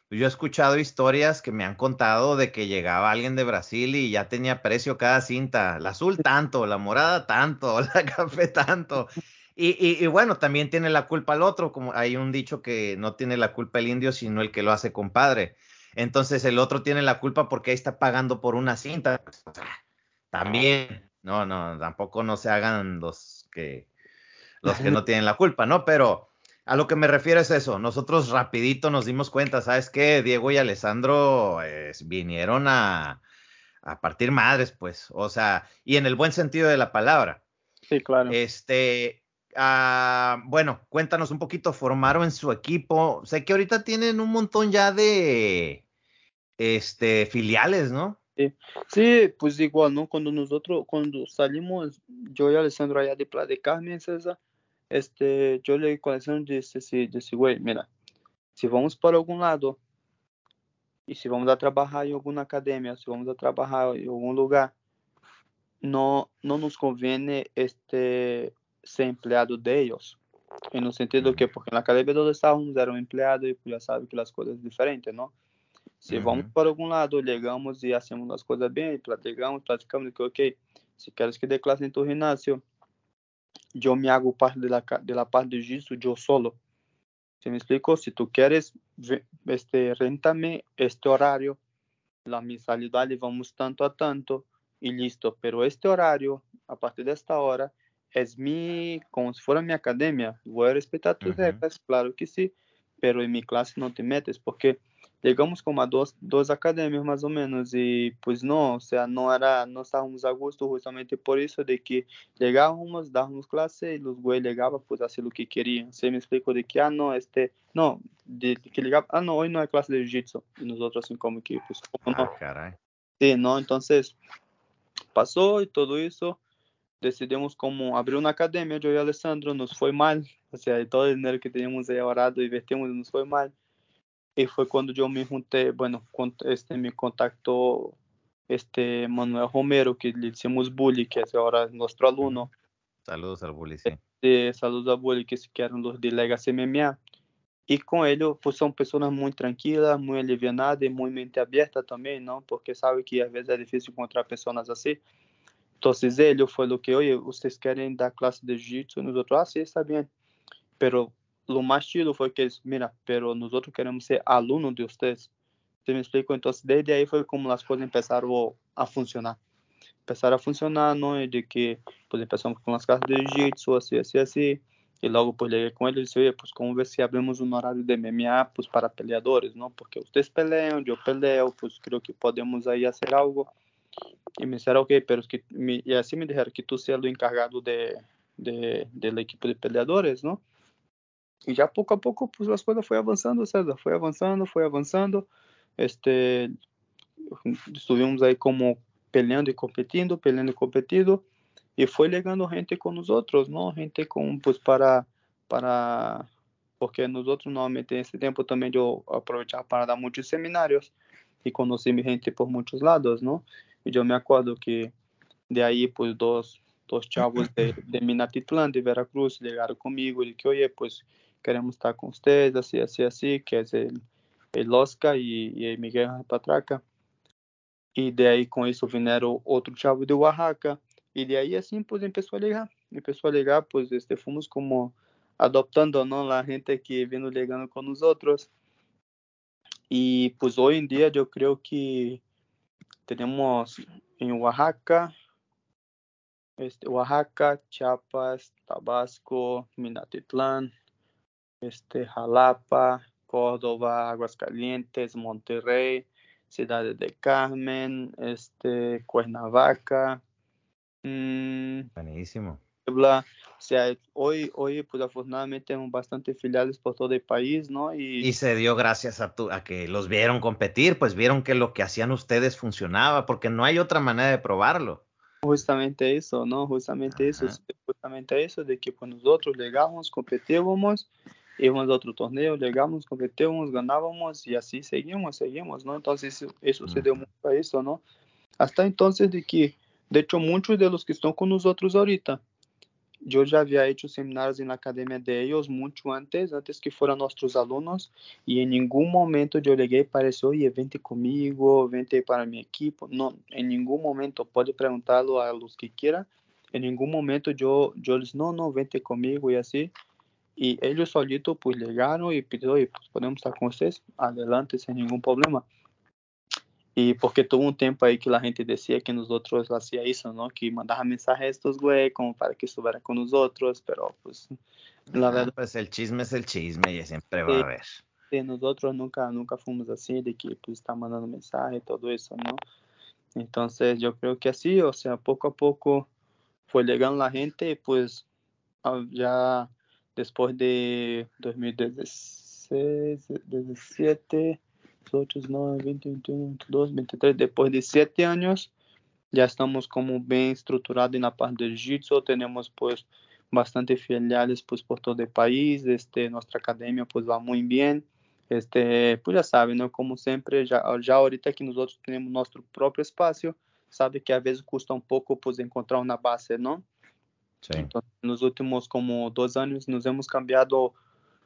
yo he escuchado historias que me han contado de que llegaba alguien de Brasil y ya tenía precio cada cinta, la azul tanto, la morada tanto, la café tanto. Y, bueno, también tiene la culpa el otro, como hay un dicho que no tiene la culpa el indio, sino el que lo hace compadre. Entonces el otro tiene la culpa porque ahí está pagando por una cinta. También, no, no, tampoco no se hagan los que los que no tienen la culpa, ¿no? Pero a lo que me refiero es eso. Nosotros rapidito nos dimos cuenta, ¿sabes qué? Diego y Alessandro vinieron a, a partir madres, pues, o sea, y en el buen sentido de la palabra. Sí, claro. Este, Ah, bueno, cuéntanos un poquito, formaron su equipo. Sé que ahorita tienen un montón ya de este filiales, ¿no? Sí, sí pues igual, ¿no? Cuando nosotros, cuando salimos, yo y Alessandro allá de Playa de Carmen, César, este, yo le con Alessandro disse, disse, güey, mira, se vamos para algum lado e se vamos a trabalhar em alguma academia, se vamos a trabalhar em algum lugar, não, não nos convém este ser empleado de ellos. En el sentido que, porque en la academia donde estábamos era un empleado y pues ya sabe que las cosas diferentes, ¿no? Se uhum. vamos para algum lado, chegamos e hacemos as coisas bem, platicamos, platicamos, que ok, se queres que dê classe em tu ginásio, eu me hago parte de la parte de jiu eu solo. ¿Se me explicou? Se tu queres, este, rentame este horário, la mensalidade vamos tanto a tanto, e listo. Pero este horário, a partir desta hora, é mi, como se for a minha academia, vou respeitar tus uhum. regras, claro que sim, pero em minha classe não te metes, porque chegamos como a duas, duas academias mais ou menos, e pois não, ou seja, não era, não estávamos a gosto justamente por isso de que chegávamos, dávamos classe e os güeyes chegavam, pues fazer o que queriam. Você me explicou de que, ah, não, este, não, de, de que ligava, ah, não, hoje não é classe de jiu-jitsu, nós outros assim como que, pues, como não. Ah, carai. Sim, não, então, passou e tudo isso, decidimos como abrir una academia, yo y Alessandro, nos fue mal, o sea, todo el dinero que teníamos ahí ahorrado, invertimos nos fue mal. Y fue cuando yo me junté, bueno, este, me contactó este Manuel Romero, que le decimos Bully, que es ahora nuestro alumno. Saludos al Bully, sí. Este, saludos al Bully, que, eran los de Legacy MMA. E com ele, pues, são pessoas muito tranquilas, muito aliviadas e muito mente aberta também, não? Porque sabe que às vezes é difícil encontrar pessoas assim. Então, ele falou que, oi, vocês querem dar classe de jiu-jitsu? Nós outros, ah, sim, está bem. Pero o mais chido foi que eles, mira, pero nós outros queremos ser alunos de vocês. Você me explicou? Então, desde aí foi como as coisas começaram a funcionar. Começaram a funcionar, não? E de que, por começamos com as classes de jiu-jitsu, assim, assim, assim e logo por liguei com ele disse, oye, pues como ver se abrimos um horário de MMA para peleadores, não? Porque vocês peleiam, eu peleo, pues creio que podemos aí fazer algo. E me disseram, ok, pero que me, e assim me disseram que tu seas o encargado de, de, de la equipe de peleadores, não? E já pouco a pouco pues, as coisas foi avançando, César, foi avançando, foi avançando. Este, estivemos aí como peleando e competindo, peleando e competindo e foi ligando gente com os outros, não gente com pues para para porque nos outros normalmente nesse tempo também eu aproveitava para dar muitos seminários e conheci gente por muitos lados, não? E eu me acordo que de aí pues dois dois chavos de, de Minatitlán, de Veracruz, ligaram comigo e que oye, pues queremos estar com vocês, assim, assim, assim, que é el, el Oscar e, e Miguel Patraca. E daí com isso vieram outro chavo de Oaxaca, e de aí assim pues empezó a ligar, empezó a ligar, pues este, fomos como adoptando ¿no? la gente que vino ligando con nosotros. Y pues hoy en día yo creo que tenemos en Oaxaca, este, Oaxaca, Chiapas, Tabasco, Minatitlán, este, Jalapa, Córdoba, Aguascalientes, Monterrey, Ciudad de Carmen, este, Cuernavaca, Mm, Buenísimo. Puebla, sea, hoy, hoy, pues afortunadamente tenemos bastante filiales por todo el país, ¿no? Y, y se dio gracias a, tu, a que los vieron competir, pues vieron que lo que hacían ustedes funcionaba, porque no hay otra manera de probarlo. Justamente eso, ¿no? Justamente Ajá. eso, justamente eso, de que pues nosotros llegamos, competíamos, íbamos a otro torneo, llegamos, competíamos, ganábamos y así seguimos, seguimos, ¿no? Entonces eso, se dio mucho a eso, ¿no? Hasta entonces de que De hecho, muitos de los que estão com nós outros ahorita, eu já havia hecho seminários na academia de ellos muito antes, antes que foram nossos alunos, e em nenhum momento eu liguei para isso, oye, vente comigo, vente para minha equipe. Não, em nenhum momento, pode perguntá-lo a los que quieran. Em nenhum momento eu, eu disse, não, não, vente comigo e assim. E eles solitos, pues, ligaram e pediram, pues, podemos estar com vocês? Adelante, sem nenhum problema. E porque todo um tempo aí que a gente decía que nos outros hacía isso, ¿no? Que mandava mensajes a estos güey como para que estuviera con nosotros, pero pues la ah, verdad... Pues el chisme es el chisme y siempre va sí, a haber. Sí, nosotros nunca, nunca fuimos así, de que pues está mandando mensaje y todo eso, ¿no? Entonces yo creo que así, o sea, poco a poco fue llegando la gente y pues ya después de 2016, 2017 8, 9, 20, 21, 22, 23. Depois de sete anos, já estamos como bem estruturados na parte do jiu-jitsu. Temos, pues, bastante filiales pues, por todo o país. Este, nossa academia pues, va muito bem. Este, pues já sabe, né? Como sempre, já, já ahorita que nós outros temos nosso próprio espaço, sabe que às vezes custa um pouco pues, encontrar uma base, não? Sim. Então, nos últimos como dois anos, nos hemos cambiado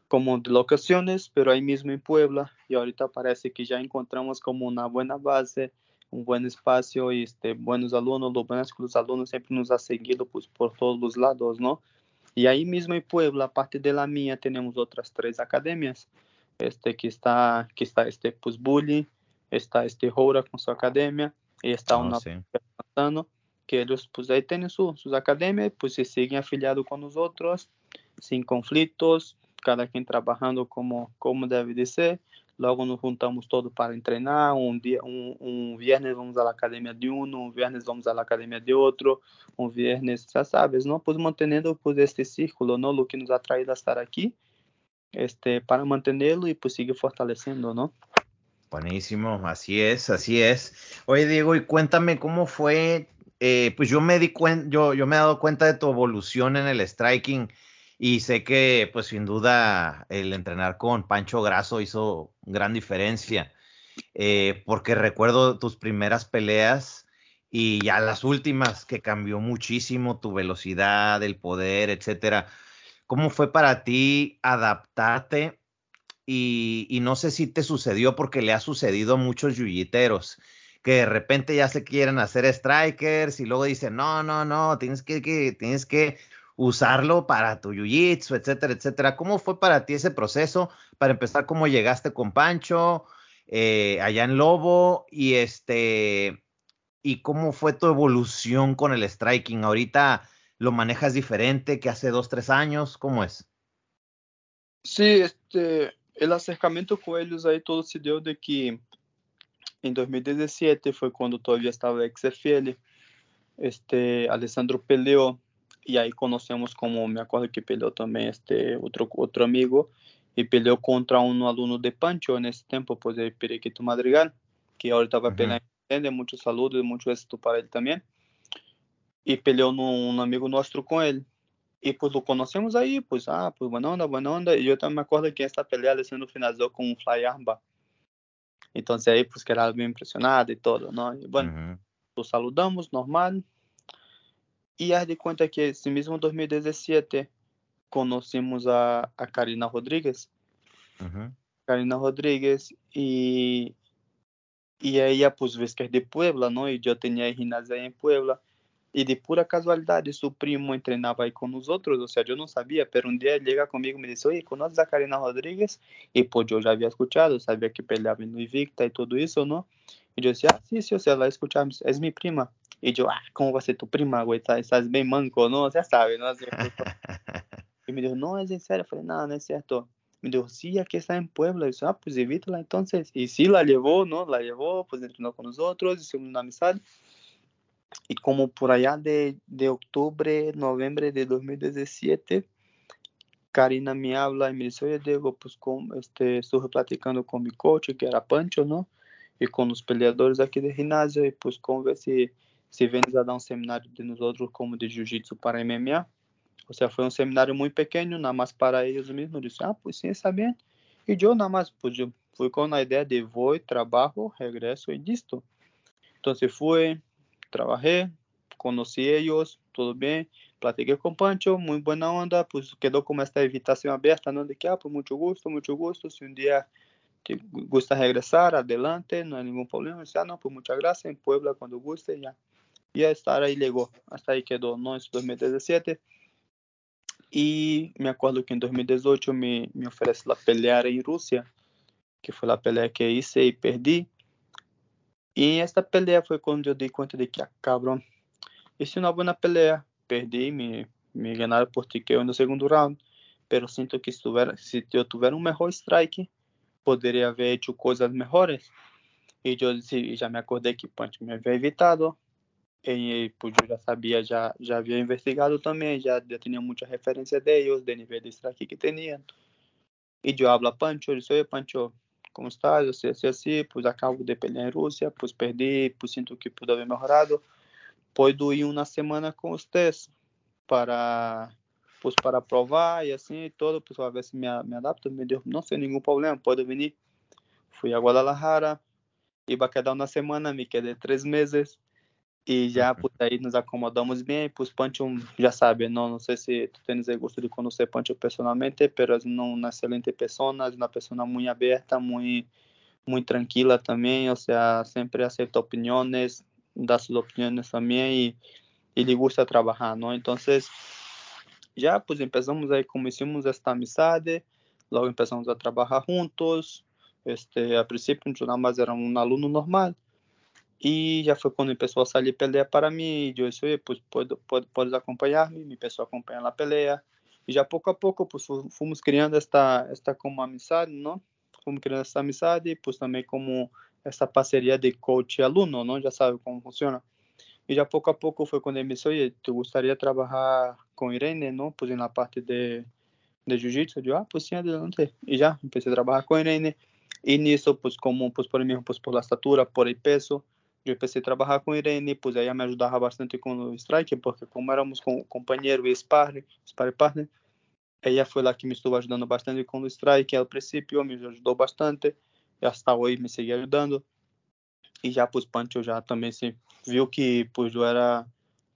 como de locaciones, pero ahí mismo en Puebla y ahorita parece que ya encontramos como una buena base, un buen espacio y este, buenos alumnos, lo bueno es que los alumnos siempre nos han seguido pues, por todos los lados, ¿no? Y ahí mismo en Puebla, aparte de la mía, tenemos otras tres academias, este que está, que está este pues Bully, está este Roura con su academia y está oh, una sí. que ellos pues ahí tienen su, sus academias, pues se siguen afiliados con nosotros, sin conflictos, cada quem trabalhando como como deve de ser. Logo nos juntamos todos para treinar. Um dia, um, um viernes vamos à academia de um, um viernes vamos à academia de outro, um viernes, já sabes, não? Pues mantendo pues este círculo, não? O que nos atrai a estar aqui, este, para mantenerlo y pues seguir fortaleciendo, ¿no? Buenísimo, así es, así es. Oye, Diego, y cuéntame cómo fue, eh, pues yo me di cuenta, yo, yo me he dado cuenta de tu evolución en el striking y sé que, pues sin duda, el entrenar con Pancho Graso hizo gran diferencia. eh, porque recuerdo tus primeras peleas y ya las últimas que cambió muchísimo tu velocidad, el poder, etcétera. ¿Cómo fue para ti adaptarte? Y, y, no sé si te sucedió porque le ha sucedido a muchos yuyiteros que de repente ya se quieren hacer strikers y luego dicen, no, no, no, tienes que, tienes que usarlo para tu jiu-jitsu, etcétera, etcétera. ¿Cómo fue para ti ese proceso? Para empezar, ¿cómo llegaste con Pancho eh, allá en Lobo? Y este, ¿y cómo fue tu evolución con el striking? Ahorita lo manejas diferente que hace dos, tres años, ¿cómo es? Sí, este, el acercamiento con ellos ahí todo se dio de que em 2017 foi quando todavía estava XFL. Este Alessandro peleou e aí conhecemos como me acordo que peleou também este outro outro amigo e peleou contra um aluno de Pancho nesse tempo, pois é Periquito Madrigal, que agora estava uhum. peleando. Muito saludo e muito êxito para ele também. E peleou num um amigo nosso com ele. E pues lo conhecemos aí, pues ah, pues buena onda, buena onda. E eu também me acordo que essa pelea Alessandro finalizou com um fly armbar. Entonces ahí pues quedaba bien impresionado y todo, ¿no? Y bueno, uh -huh. nos saludamos, normal. Y haz de cuenta que ese mismo 2017 conocimos a, a Karina Rodríguez. Uh -huh. Karina Rodríguez y, y ella pues ves que es de Puebla, ¿no? Y yo tenía gimnasia en Puebla. E de pura casualidade, seu primo treinava aí com os outros, ou seja, eu não sabia, pero um dia ele chega comigo e me disse, oi, conheces a Karina Rodrigues? E pô, eu já havia escutado, sabia que peleava no Invicta e tudo isso, não? E eu disse, ah, sim, sim, você vai escutar, é minha prima. E eu, ah, como vai ser tu prima, güey? Estás bem manco, não? Você sabe, não? e me disse, não, é em sério? Eu falei, não, não é certo. Me dijo, sí, aquí está en Puebla. Y yo, ah, pues evítala entonces. Y sí, la llevó, ¿no? La llevó, pues entrenó con nosotros, hicimos una amistad. Y como por allá de, de octubre, noviembre de 2017, Karina me habla y me dice, oye Diego, pues con, este, estuve platicando con mi coach, que era Pancho, ¿no? E com os peleadores aqui do ginásio, e pues como ver se, se vem a dar um seminário de nós outros como de jiu-jitsu para MMA. Ou seja, foi um seminário muito pequeno, nada mais para eles mesmos. Eu disse, ah, pues sim, está bem. E eu nada mais, pues eu fui com a ideia de vou, trabalho, regresso e listo. Então, se fui, trabajé, conocí ellos, todo bien, platiqué con Pancho, muy buena onda, pues quedó como esta invitación abierta, ¿no? De que, ah, pues mucho gusto, mucho gusto, si un día te gusta regresar, adelante, no hay ningún problema, dice, ah, no, pues muchas gracias, en Puebla cuando guste, ya. Y a estar ahí llegó, hasta ahí quedó, ¿no? En 2017. Y me acuerdo que en 2018 me, me ofrece la pelear en Rusia, que fue la pelea que hice y perdí. E esta pelea foi quando eu dei conta de que, ah, isso não é uma pelea. Perdi, me, me ganaram por tiqueo no segundo round. Pero sinto que se, tuver, se eu tiver um melhor strike, poderia haver feito coisas melhores. E eu já me acordei que Punch me havia evitado. E pues, eu já sabia, já, já havia investigado também, já, já tinha muita referência do nível de strike que tinham. E eu hablo a Pancho, eu disse, oi Pancho, como está, eu sei, sei assim, pois acabo de pelear em Rússia, pois perdi, pois sinto que pude haver melhorado, puedo ir uma semana com vocês para pois para provar e assim todo, pois para ver se me, me adapto, me deu, não sem nenhum problema, pode vir. Fui a Guadalajara, iba quedar uma semana, me quedei três meses, e já por aí nos acomodamos bem, pues Pancho já sabe, não, não sei se tu tens o gosto de conhecer Pancho personalmente, mas é uma excelente pessoa, uma pessoa muito aberta, muito muito tranquila também, ou seja, sempre aceita opiniões, dá suas opiniões também e ele gosta de trabalhar, não? Então, já pues começamos aí, começamos esta amizade, logo começamos a trabalhar juntos, este, a princípio, nada mais era um aluno normal, e já foi quando começou a sair peleia para mim. Eu disse, pues, pode, acompanhar-me. Me começou a acompanhar a peleia. E já pouco a pouco, pues, fomos criando esta, esta como amizade, não? Fomos criando essa amizade, e também como essa parceria de coach e aluno, não? Já sabe como funciona. E já pouco a pouco foi quando ele me disse, oye, tu gostaria de trabalhar com Irene, não? Pues na parte de, de jiu-jitsu. Disse, ah, pues sim, adelante. E já comecei a trabalhar com Irene. E nisso, pues como, pues por mim, pues por la estatura, por el peso, eu a trabalhar com Irene, pois aí me ajudava bastante com o strike, porque como éramos com, companheiro e sparring, sparring partner, ela foi lá que me estuvo ajudando bastante com o strike, ao princípio me ajudou bastante, hasta hoje me seguia ajudando. E já pues Pancho já também se viu que pues eu era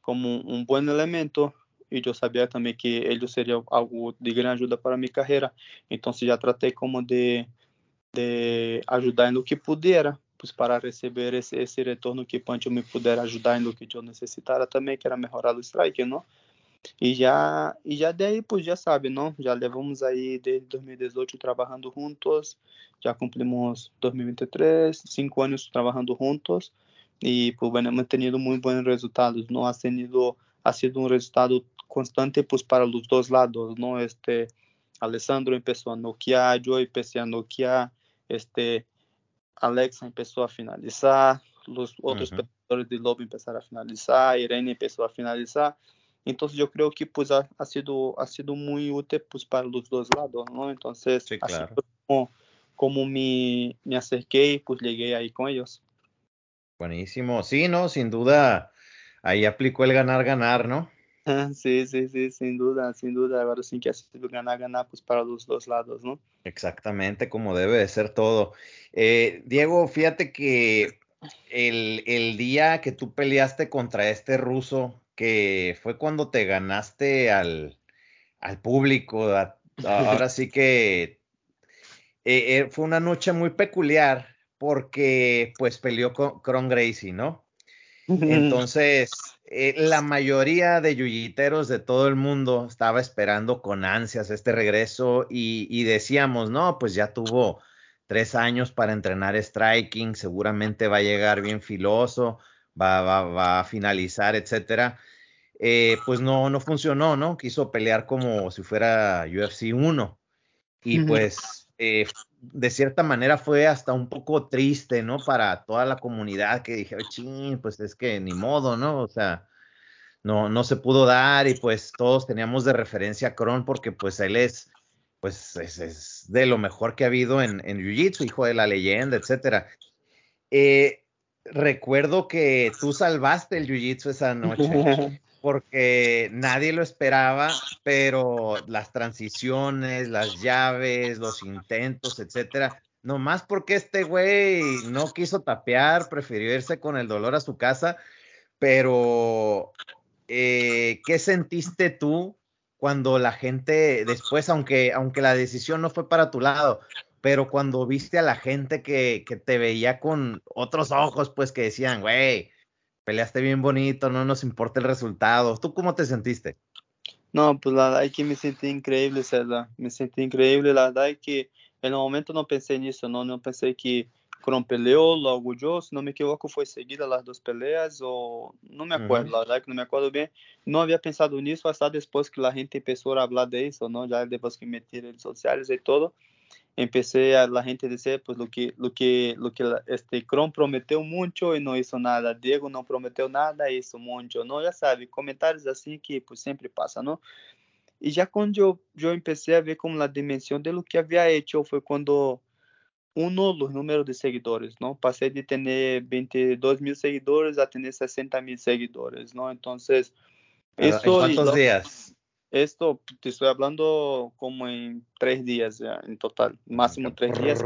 como um bom elemento e eu sabia também que ele seria algo de grande ajuda para minha carreira. Então, se já tratei como de, de ajudar no que puder, pues, para receber esse, esse retorno que Pancho me puder ajudar no que eu necessitara também, que era melhorar o strike, não? E já, e já daí, pues já sabe, não? Já levamos aí desde 2018 trabalhando juntos, já cumprimos 2023, cinco anos trabalhando juntos e pues bueno, hemos tenido muy buenos resultados, ¿no? Ha tenido, ha sido un resultado constante pues para los dos lados, ¿no? Este, Alessandro empezó a noquear, yo empecé a noquear, este, Alexa empezó a finalizar, los otros uh -huh. de Lobo empezaron a finalizar, Irene empezó a finalizar, entonces yo creo que pues ha, ha, sido ha sido muy útil pues para los dos lados, ¿no? Entonces, sí, claro. como, como me, me acerqué, pues llegué ahí con ellos. Buenísimo, sí, no, sin duda, ahí aplicó el ganar, ganar, ¿no? Sí, sí, sí, sin duda, sin duda. Ahora sí que ha sido ganar, ganar, pues para los dos lados, ¿no? Exactamente, como debe de ser todo. Eh, Diego, fíjate que el, el, día que tú peleaste contra este ruso, que fue cuando te ganaste al, al público, a, ahora sí que eh, eh, fue una noche muy peculiar porque pues peleó con Cron Gracie, ¿no? Entonces, eh, la mayoría de yuyiteros de todo el mundo estaba esperando con ansias este regreso y, y, decíamos, no, pues ya tuvo tres años para entrenar striking, seguramente va a llegar bien filoso, va, va, va a finalizar, etcétera. Eh, pues no, no funcionó, ¿no? Quiso pelear como si fuera UFC 1 y pues eh, de cierta manera fue hasta un poco triste, ¿no? Para toda la comunidad que dije, ching, pues es que ni modo, ¿no? O sea, no, no se pudo dar y pues todos teníamos de referencia a Kron porque pues él es, pues es, de lo mejor que ha habido en, en Jiu-Jitsu, hijo de la leyenda, etcétera. Eh, recuerdo que tú salvaste el Jiu-Jitsu esa noche porque nadie lo esperaba, pero las transiciones, las llaves, los intentos, etcétera, nomás porque este güey no quiso tapear, prefirió irse con el dolor a su casa, pero eh, ¿qué sentiste tú cuando la gente después, aunque, aunque la decisión no fue para tu lado, pero cuando viste a la gente que, que te veía con otros ojos, pues que decían, güey, peleaste bien bonito, no nos importa el resultado. ¿Tú cómo te sentiste? No, pues la verdad es que me sentí increíble, César. Me sentí increíble. La verdad es que en el momento no pensé en eso, no, no pensé que Kron peleó, logo yo, si no me equivoco, fue seguida las dos peleas, o no me acuerdo, uh -huh. la verdad que no me acuerdo bien. No había pensado en eso hasta después que la gente empezó a hablar de eso, ¿no? Ya después que metí redes sociales y todo. Empecé a la gente decir pues lo que lo que lo que este Cron prometeu mucho y no hizo nada. Diego não prometeu nada hizo mucho no? Já sabe comentários assim que pues sempre passa não e já quando eu eu empecé a ver como a dimensão de lo que havia hecho foi quando uno los números de seguidores não passei de ter 22 mil seguidores a ter 60 mil seguidores não então isso ¿En cuántos días Esto te estoy hablando como en tres días ya, en total, máximo tres días.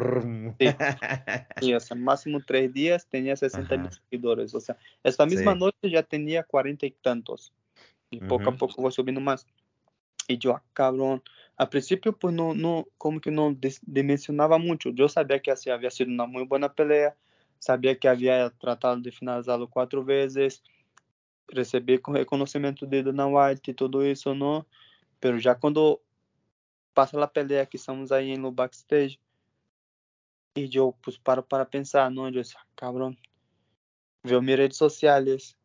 Sí, sí o sea, máximo tres días tenía 60 mil seguidores. O sea, esta misma sí. noche ya tenía cuarenta y tantos. Y uh -huh. poco a poco fue subiendo más. Y yo, ah, cabrón, a principio pues no, no, como que no dimensionaba mucho. Yo sabía que así había sido una muy buena pelea, sabía que había tratado de finalizarlo cuatro veces, receber reconhecimento de Dana White e tudo isso, não. Pero já quando passa a pelea que estamos aí no backstage e eu pues paro para pensar, não, eu disse, cabrón, veo mis redes sociales,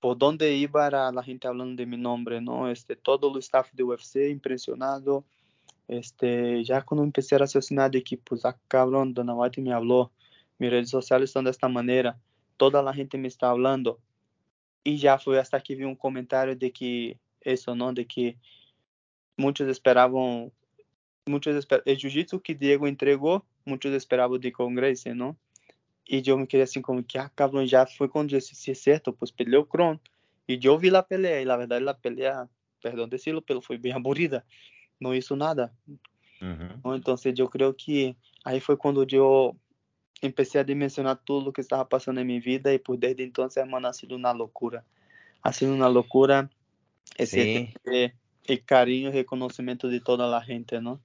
por donde iba la gente hablando de mi nombre, ¿no? Este, todo o staff de UFC impresionado, este, já quando empecé a raciocinar de que, pues, ah, cabrón, Dana White me habló, mis redes sociales son de esta manera, toda la gente me está hablando, e já foi hasta que vi um comentário de que isso não de que muitos esperavam muitos esper... o jiu-jitsu que Diego entregou muitos esperavam de Congresso não? E eu me queria assim como que ah cabrón já foi quando disse se certo pues peleou Kron e eu vi a pelea e na verdade a pelea perdão decirlo pero foi bem aburrida não hizo nada. Uh -huh. então eu creio que Aí foi quando eu comecei a dimensionar tudo o que estava passando em minha vida e por desde então, hermano, ha sido uma loucura. Ha sido uma loucura esse e carinho y reconocimiento de toda la gente, ¿no?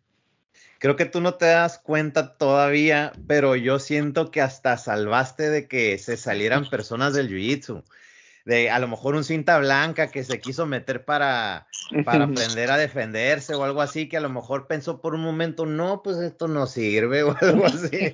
Creo que tú no te das cuenta todavía, pero yo siento que hasta salvaste de que se salieran personas del jiu-jitsu de a lo mejor un cinta blanca que se quiso meter para, para aprender a defenderse o algo así, que a lo mejor pensó por un momento, no, pues esto no sirve o algo así.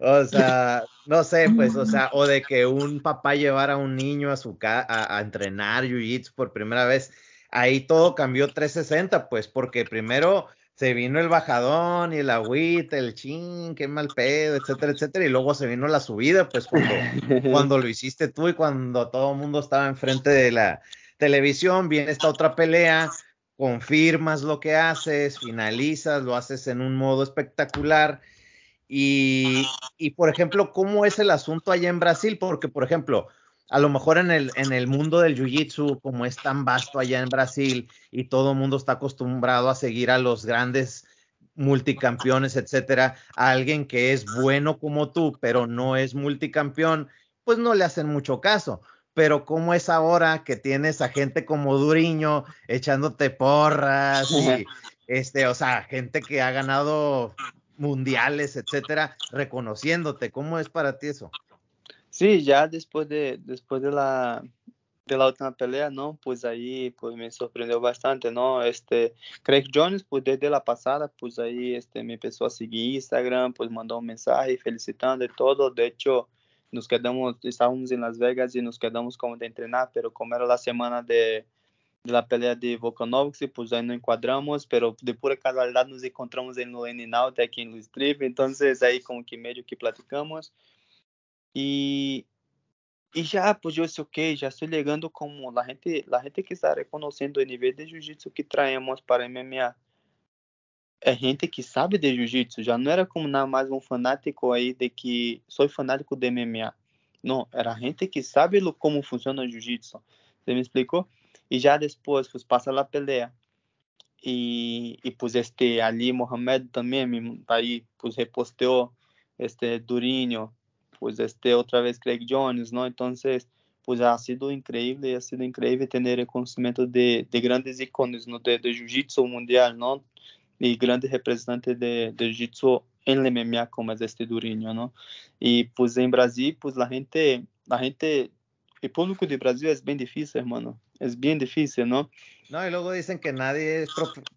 o sea, no sé, pues, o sea, o de que un papá llevara a un niño a su casa a, a entrenar jiu-jitsu por primera vez. Ahí todo cambió 360, pues, porque primero se vino el bajadón y el agüita, el chin, qué mal pedo, etcétera, etcétera, y luego se vino la subida, pues cuando, cuando lo hiciste tú y cuando todo el mundo estaba enfrente de la televisión, viene esta otra pelea, confirmas lo que haces, finalizas, lo haces en un modo espectacular. Y, y por ejemplo, ¿cómo es el asunto allá en Brasil? Porque, por ejemplo, a lo mejor en el, en el mundo del jiu-jitsu, como es tan vasto allá en Brasil y todo el mundo está acostumbrado a seguir a los grandes multicampeones, etcétera, a alguien que es bueno como tú, pero no es multicampeón, pues no le hacen mucho caso. Pero cómo es ahora que tienes a gente como Duriño echándote porras y este, o sea, gente que ha ganado mundiales, etcétera, reconociéndote, ¿cómo es para ti eso? Sí, ya después de, después de la, de la última pelea, ¿no? Pues ahí pues me sorprendió bastante, ¿no? Este, Craig Jones, pues desde la pasada, pues ahí este, me empezó a seguir Instagram, pues mandó un mensaje felicitando y todo. De hecho, nos quedamos, estábamos en Las Vegas y nos quedamos como de entrenar, pero como era la semana de, de la pelea de Volkanovski, pues ahí no encuadramos, pero de pura casualidad nos encontramos en lo en Out aquí en Luis Trip, entonces ahí como que medio que platicamos. Y, y ya, pues yo sé, ok, ya estoy llegando como la gente, la gente que está reconociendo el nivel de jiu-jitsu que traemos para MMA. É gente que sabe de jiu-jitsu, já não era como nada mais um fanático aí de que sou fanático de MMA. Não, era gente que sabe como funciona o jiu-jitsu. Você me explicou? E já depois, pues passa a pelea. E, e pues este Ali Mohamed também, aí, pues reposteou este Durinho, pues este otra vez Craig Jones, ¿no? Entonces, pues ha sido increíble, ha sido increíble tener el conocimiento de, de grandes iconos, ¿no? De, de Jiu-Jitsu mundial, ¿no? Y grandes representantes de, de Jiu-Jitsu en el MMA como es este Durinho, ¿no? Y pues en Brasil, pues la gente, la gente, el público de Brasil es bien difícil, hermano, es bien difícil, ¿no? No, y luego dicen que nadie es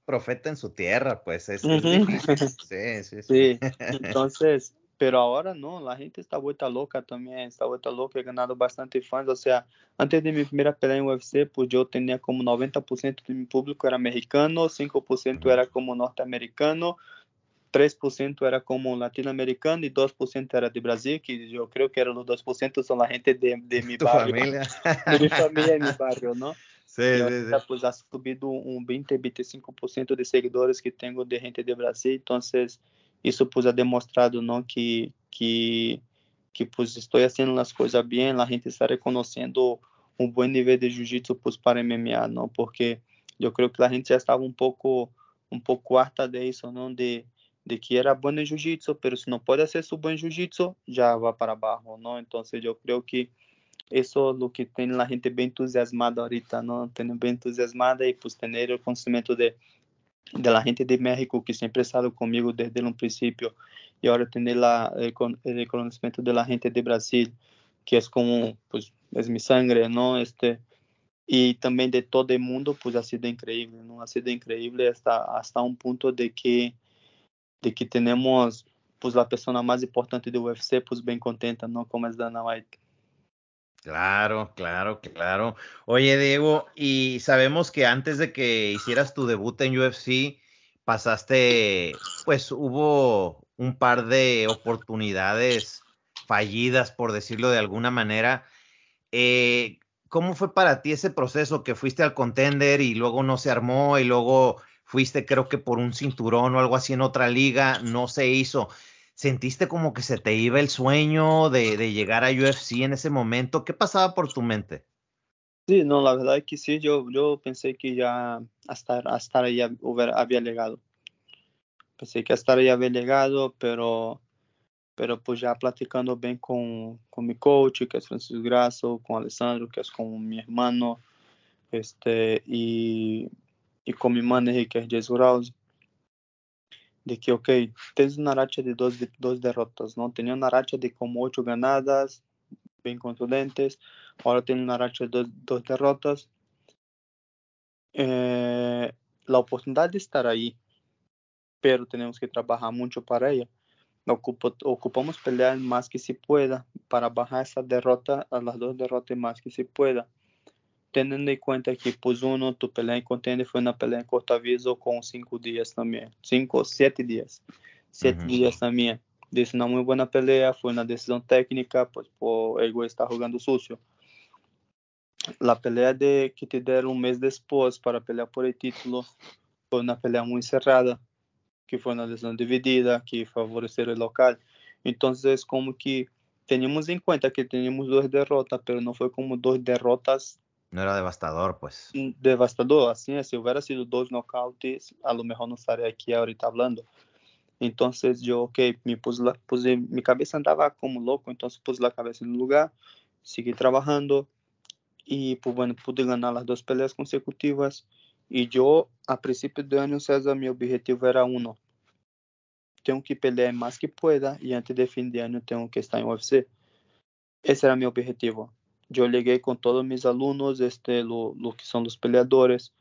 profeta en su tierra, pues es, uh -huh. sí, sí, sí. Sí, entonces, pero ahora no, la gente está vuelta loca también, está vuelta loca, he ganado bastante fans, o sea, antes de mi primera pelea en UFC, pues yo tenía como 90% de mi público era mexicano, 5% era como norteamericano, 3% era como latinoamericano y 2% era de Brasil, que yo creo que eran los 2% son la gente de, de mi barrio. Familia. De mi familia y mi barrio, ¿no? Sí, y sí, sí. Pues ha subido un 20-25% de seguidores que tengo de gente de Brasil, entonces isso pues ha demonstrado não que que que pues estou fazendo as coisas bem, a gente está reconhecendo um bom nível de jiu-jitsu pues para MMA, não? Porque eu creio que a gente já estava um pouco um pouco harta de isso, não? De de que era bom em jiu-jitsu, mas se não pode ser bom em jiu-jitsu, já vai para baixo, não? Então, eu creio que isso é o que tem a gente bem entusiasmada ahorita, não? Tendo bem entusiasmada e pues ter o conhecimento de de la gente de México que siempre ha estado desde un principio y ahora tener la, el, el, reconocimiento de la gente de Brasil que es como pues es mi sangre no? Este y también de todo el mundo pues ha sido increíble no? Ha sido increíble hasta hasta un punto de que de que tenemos pues la persona más importante de UFC pues bien contenta no? Como es Dana White Claro, claro, claro. Oye, Diego, y sabemos que antes de que hicieras tu debut en UFC, pasaste, pues hubo un par de oportunidades fallidas, por decirlo de alguna manera. Eh, ¿Cómo fue para ti ese proceso que fuiste al contender y luego no se armó y luego fuiste creo que por un cinturón o algo así en otra liga, no se hizo? ¿Sentiste como que se te iba el sueño de, de, llegar a UFC en ese momento? ¿Qué pasaba por tu mente? Sí, no, la verdad es que sí, yo, yo pensé que ya hasta, hasta hubiera, había llegado. Pensei que estaria haber llegado, pero, pero pues ya platicando bien con, con mi coach, que es Francisco Grasso, con Alessandro, que es con mi hermano, este, y, y con mi manager, que es Jesus Rouse, de que, ok, tens una racha de dos, dos derrotas, ¿no? Tenía una racha de como ocho ganadas, bien contundentes, ahora tiene una racha de dos, dos derrotas. Eh, la oportunidad de estar ahí, pero tenemos que trabajar mucho para ella. Ocupo, ocupamos pelear más que se pueda para bajar esa derrota a las dos derrotas más que se pueda. Teniendo en cuenta que, pues, uno, tu pelea en contender fue una pelea en corto aviso con cinco días también. Cinco, siete días. Siete uh -huh. días también. Dice una muy buena pelea, fue una decisión técnica, por el güey está jugando sucio. La pelea de que te deram um mês depois para pelear por el título foi uma pelea muito cerrada, que foi uma lesão dividida, que favoreceu o local. Então, é como que teníamos em conta que teníamos duas derrotas, mas não foi como duas derrotas. Não era devastador, pues. Devastador, assim, se houvesse sido dois nocautes, a lo mejor não estaria aqui ahorita falando. Então, eu, ok, me pus lá, pus, minha cabeça andava como louco, então pus a cabeça no lugar, segui trabalhando, y pues bueno, pude ganar las dos peleas consecutivas. Y yo, a principio de año, César, mi objetivo era uno. Tengo que pelear más que pueda y antes de fin de año tengo que estar en UFC. Ese era mi objetivo. Yo llegué con todos mis alumnos, este, lo, lo que son los peleadores,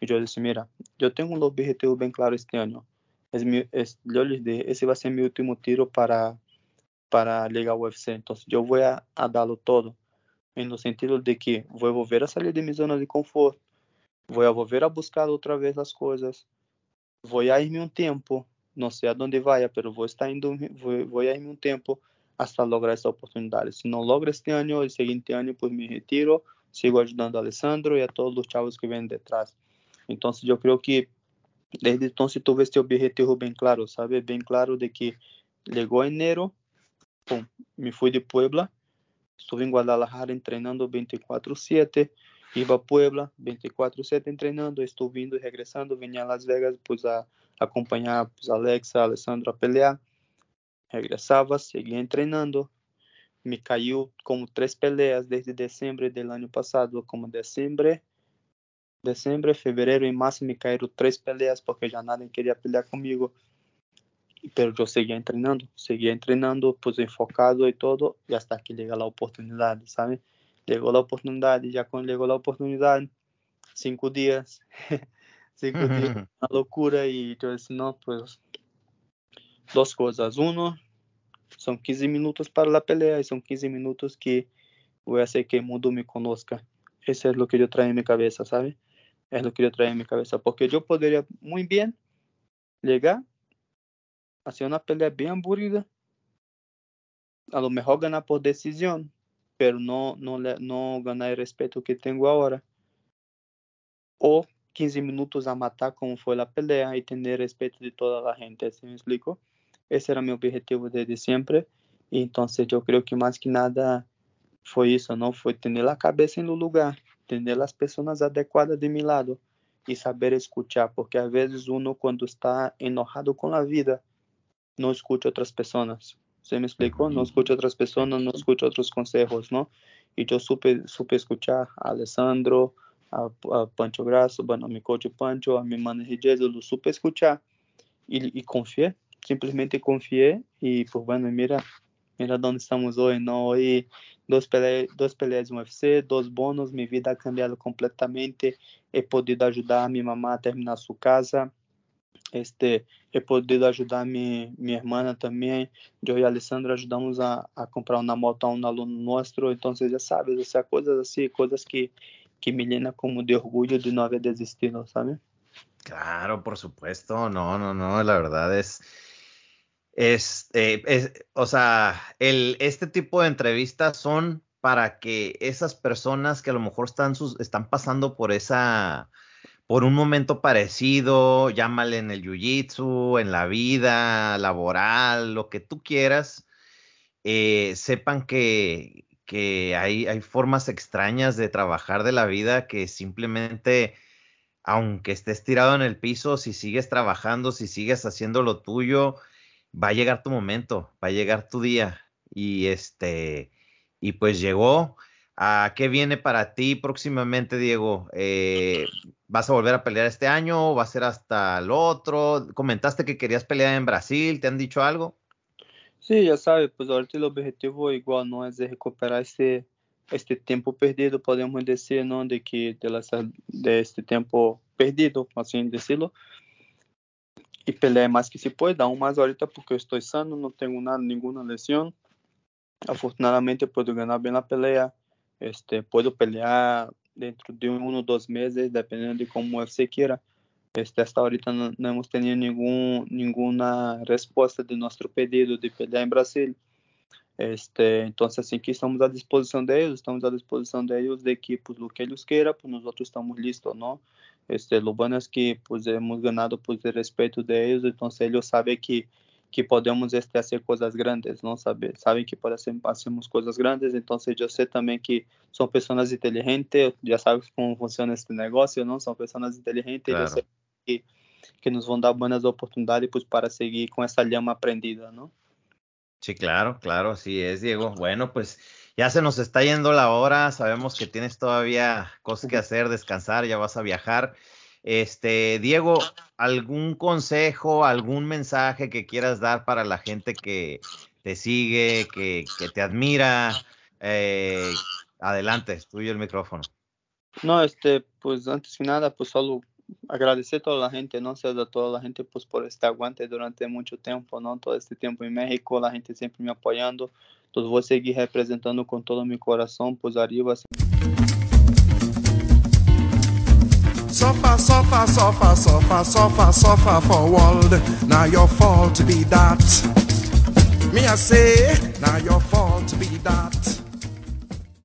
y yo dije, mira, yo tengo un objetivo bien claro este año. Es mi, es, yo les dije, ese va a ser mi último tiro para, para llegar a UFC. Entonces yo voy a, a darlo todo no sentido de que vou volver a sair de minha zona de conforto, vou volver a buscar outra vez as coisas, vou ir-me um tempo, não sei aonde vai, mas vou estar indo, vou, vou ir-me um tempo hasta lograr essa oportunidade. Se não logro este ano, o seguinte ano, pues me retiro, sigo ajudando a Alessandro e a todos os chavos que vêm detrás. Então, eu creio que desde se tuve este objetivo bem claro, sabe, bem claro de que chegou enero, pum, me fui de Puebla, Estuve en Guadalajara entrenando 24/7, iba a Puebla 24/7 entrenando, estuve indo e regressando, venía a Las Vegas pues a acompanhar pues, a Alexa, a Alessandro a pelear, regressava, seguia treinando, me caiu como três peleas desde dezembro do ano passado, como dezembro, dezembro, fevereiro e março me caíram três peleas porque já nada queria pelear comigo pero eu seguia treinando, seguia treinando, pues enfocado e todo, e hasta que chega a oportunidade, sabe? Chegou a oportunidade, já quando chegou a oportunidade, cinco dias, cinco dias, uma loucura, e eu disse, não, pues, duas coisas. Uno, son 15 minutos para la pelea y son 15 minutos que voy a hacer que el mundo me conozca. Eso es lo que yo trae en mi cabeza, ¿sabe? Es lo que yo trae en mi cabeza, porque yo podría muy bien llegar, hacer una pelea bien aburrida, a lo mejor ganar por decisión, pero no, no, no ganar el respeto que tengo ahora. O 15 minutos a matar como fue la pelea y tener respeto de toda la gente, ¿se ¿sí me explico? Esse era meu objetivo desde sempre. Então, eu creio que mais que nada foi isso, não foi ter a cabeça no lugar, ter as pessoas adequadas de meu lado e saber escutar, porque às vezes uno quando está enojado com a vida, não escute outras pessoas. Você me explicou? Não escute outras pessoas, não escute outros conselhos, não? E eu supe, supe escuchar a Alessandro, a, a Pancho Grasso, bueno, mi coach Pancho, a mi manager Jesus, eu supe escuchar e, e confiei, simplesmente confiei e, por bueno, mira, mira onde estamos hoje, não? Hoje, dois peleas, dois peleas no UFC, dois bônus, minha vida ha cambiado completamente, he podido ajudar minha mamá a terminar sua casa, este, he podido ajudar minha, minha irmã também. Eu e a Alessandra ajudamos a, a comprar uma moto a um aluno nosso. Então, já sabe, assim, coisas assim, coisas que, que me llena como de orgullo de no haber desistido, ¿sabe? Claro, por supuesto. No, no, no, la verdad es. Es, eh, es, o sea, el, este tipo de entrevistas son para que esas personas que a lo mejor están, sus, están pasando por esa, por un momento parecido, llámale en el jiu-jitsu, en la vida laboral, lo que tú quieras, eh, sepan que, que hay, hay, formas extrañas de trabajar de la vida que simplemente aunque estés tirado en el piso, si sigues trabajando, si sigues haciendo lo tuyo, va a llegar tu momento, va a llegar tu día. Y este, y pues llegó. ¿A qué viene para ti próximamente, Diego? Eh, ¿Vas a volver a pelear este año o va a ser hasta el otro? Comentaste que querías pelear en Brasil, ¿te han dicho algo? Sí, ya sabes, pues ahorita el objetivo igual no es de recuperar este, este tiempo perdido, podemos decir, ¿no? De que de, la, de este tiempo perdido, así decirlo. Y pelear más que se pueda, aún más ahorita porque estoy sano, no tengo nada, ninguna lesión. Afortunadamente puedo ganar bien la pelea este, puedo pelear dentro de uno o dos meses, dependiendo de cómo UFC quiera. Este, hasta ahorita no, no, hemos tenido ningún, ninguna respuesta de nuestro pedido de pelear en Brasil. Este, entonces, assim que estamos à disposição deles, estamos à disposição deles de que, pues, lo que eles queiram, pues, nós estamos listos, não? Este, es que, pues, hemos ganado, pues, el respeto de ellos, entonces ellos saben que que podemos este, fazer coisas grandes, não sabe? Sabem que podemos fazer coisas grandes, então eu sei também que são pessoas inteligentes, já sabem como funciona este negócio, não? São pessoas inteligentes, claro. eu sei que, que nos vão dar boas oportunidades pues, para seguir com essa llama aprendida, ¿no? Sí, claro, claro, así es, Diego. Bueno, pues ya se nos está yendo la hora, sabemos que tienes todavía cosas que hacer, descansar, ya vas a viajar. Este, Diego, ¿algún consejo, algún mensaje que quieras dar para la gente que te sigue, que, que te admira? Eh, adelante, tuyo el micrófono. No, este, pues antes que nada, pues solo agradecer a toda la gente, ¿no? sea, a toda la gente pues por este aguante durante mucho tiempo, ¿no? Todo este tiempo en México, la gente siempre me apoyando. Voy a seguir representando con todo mi corazón, pues arriba. Suffer, suffer, suffer, suffer, suffer, suffer for world. Now your fault be that. Me I say, now your fault be that.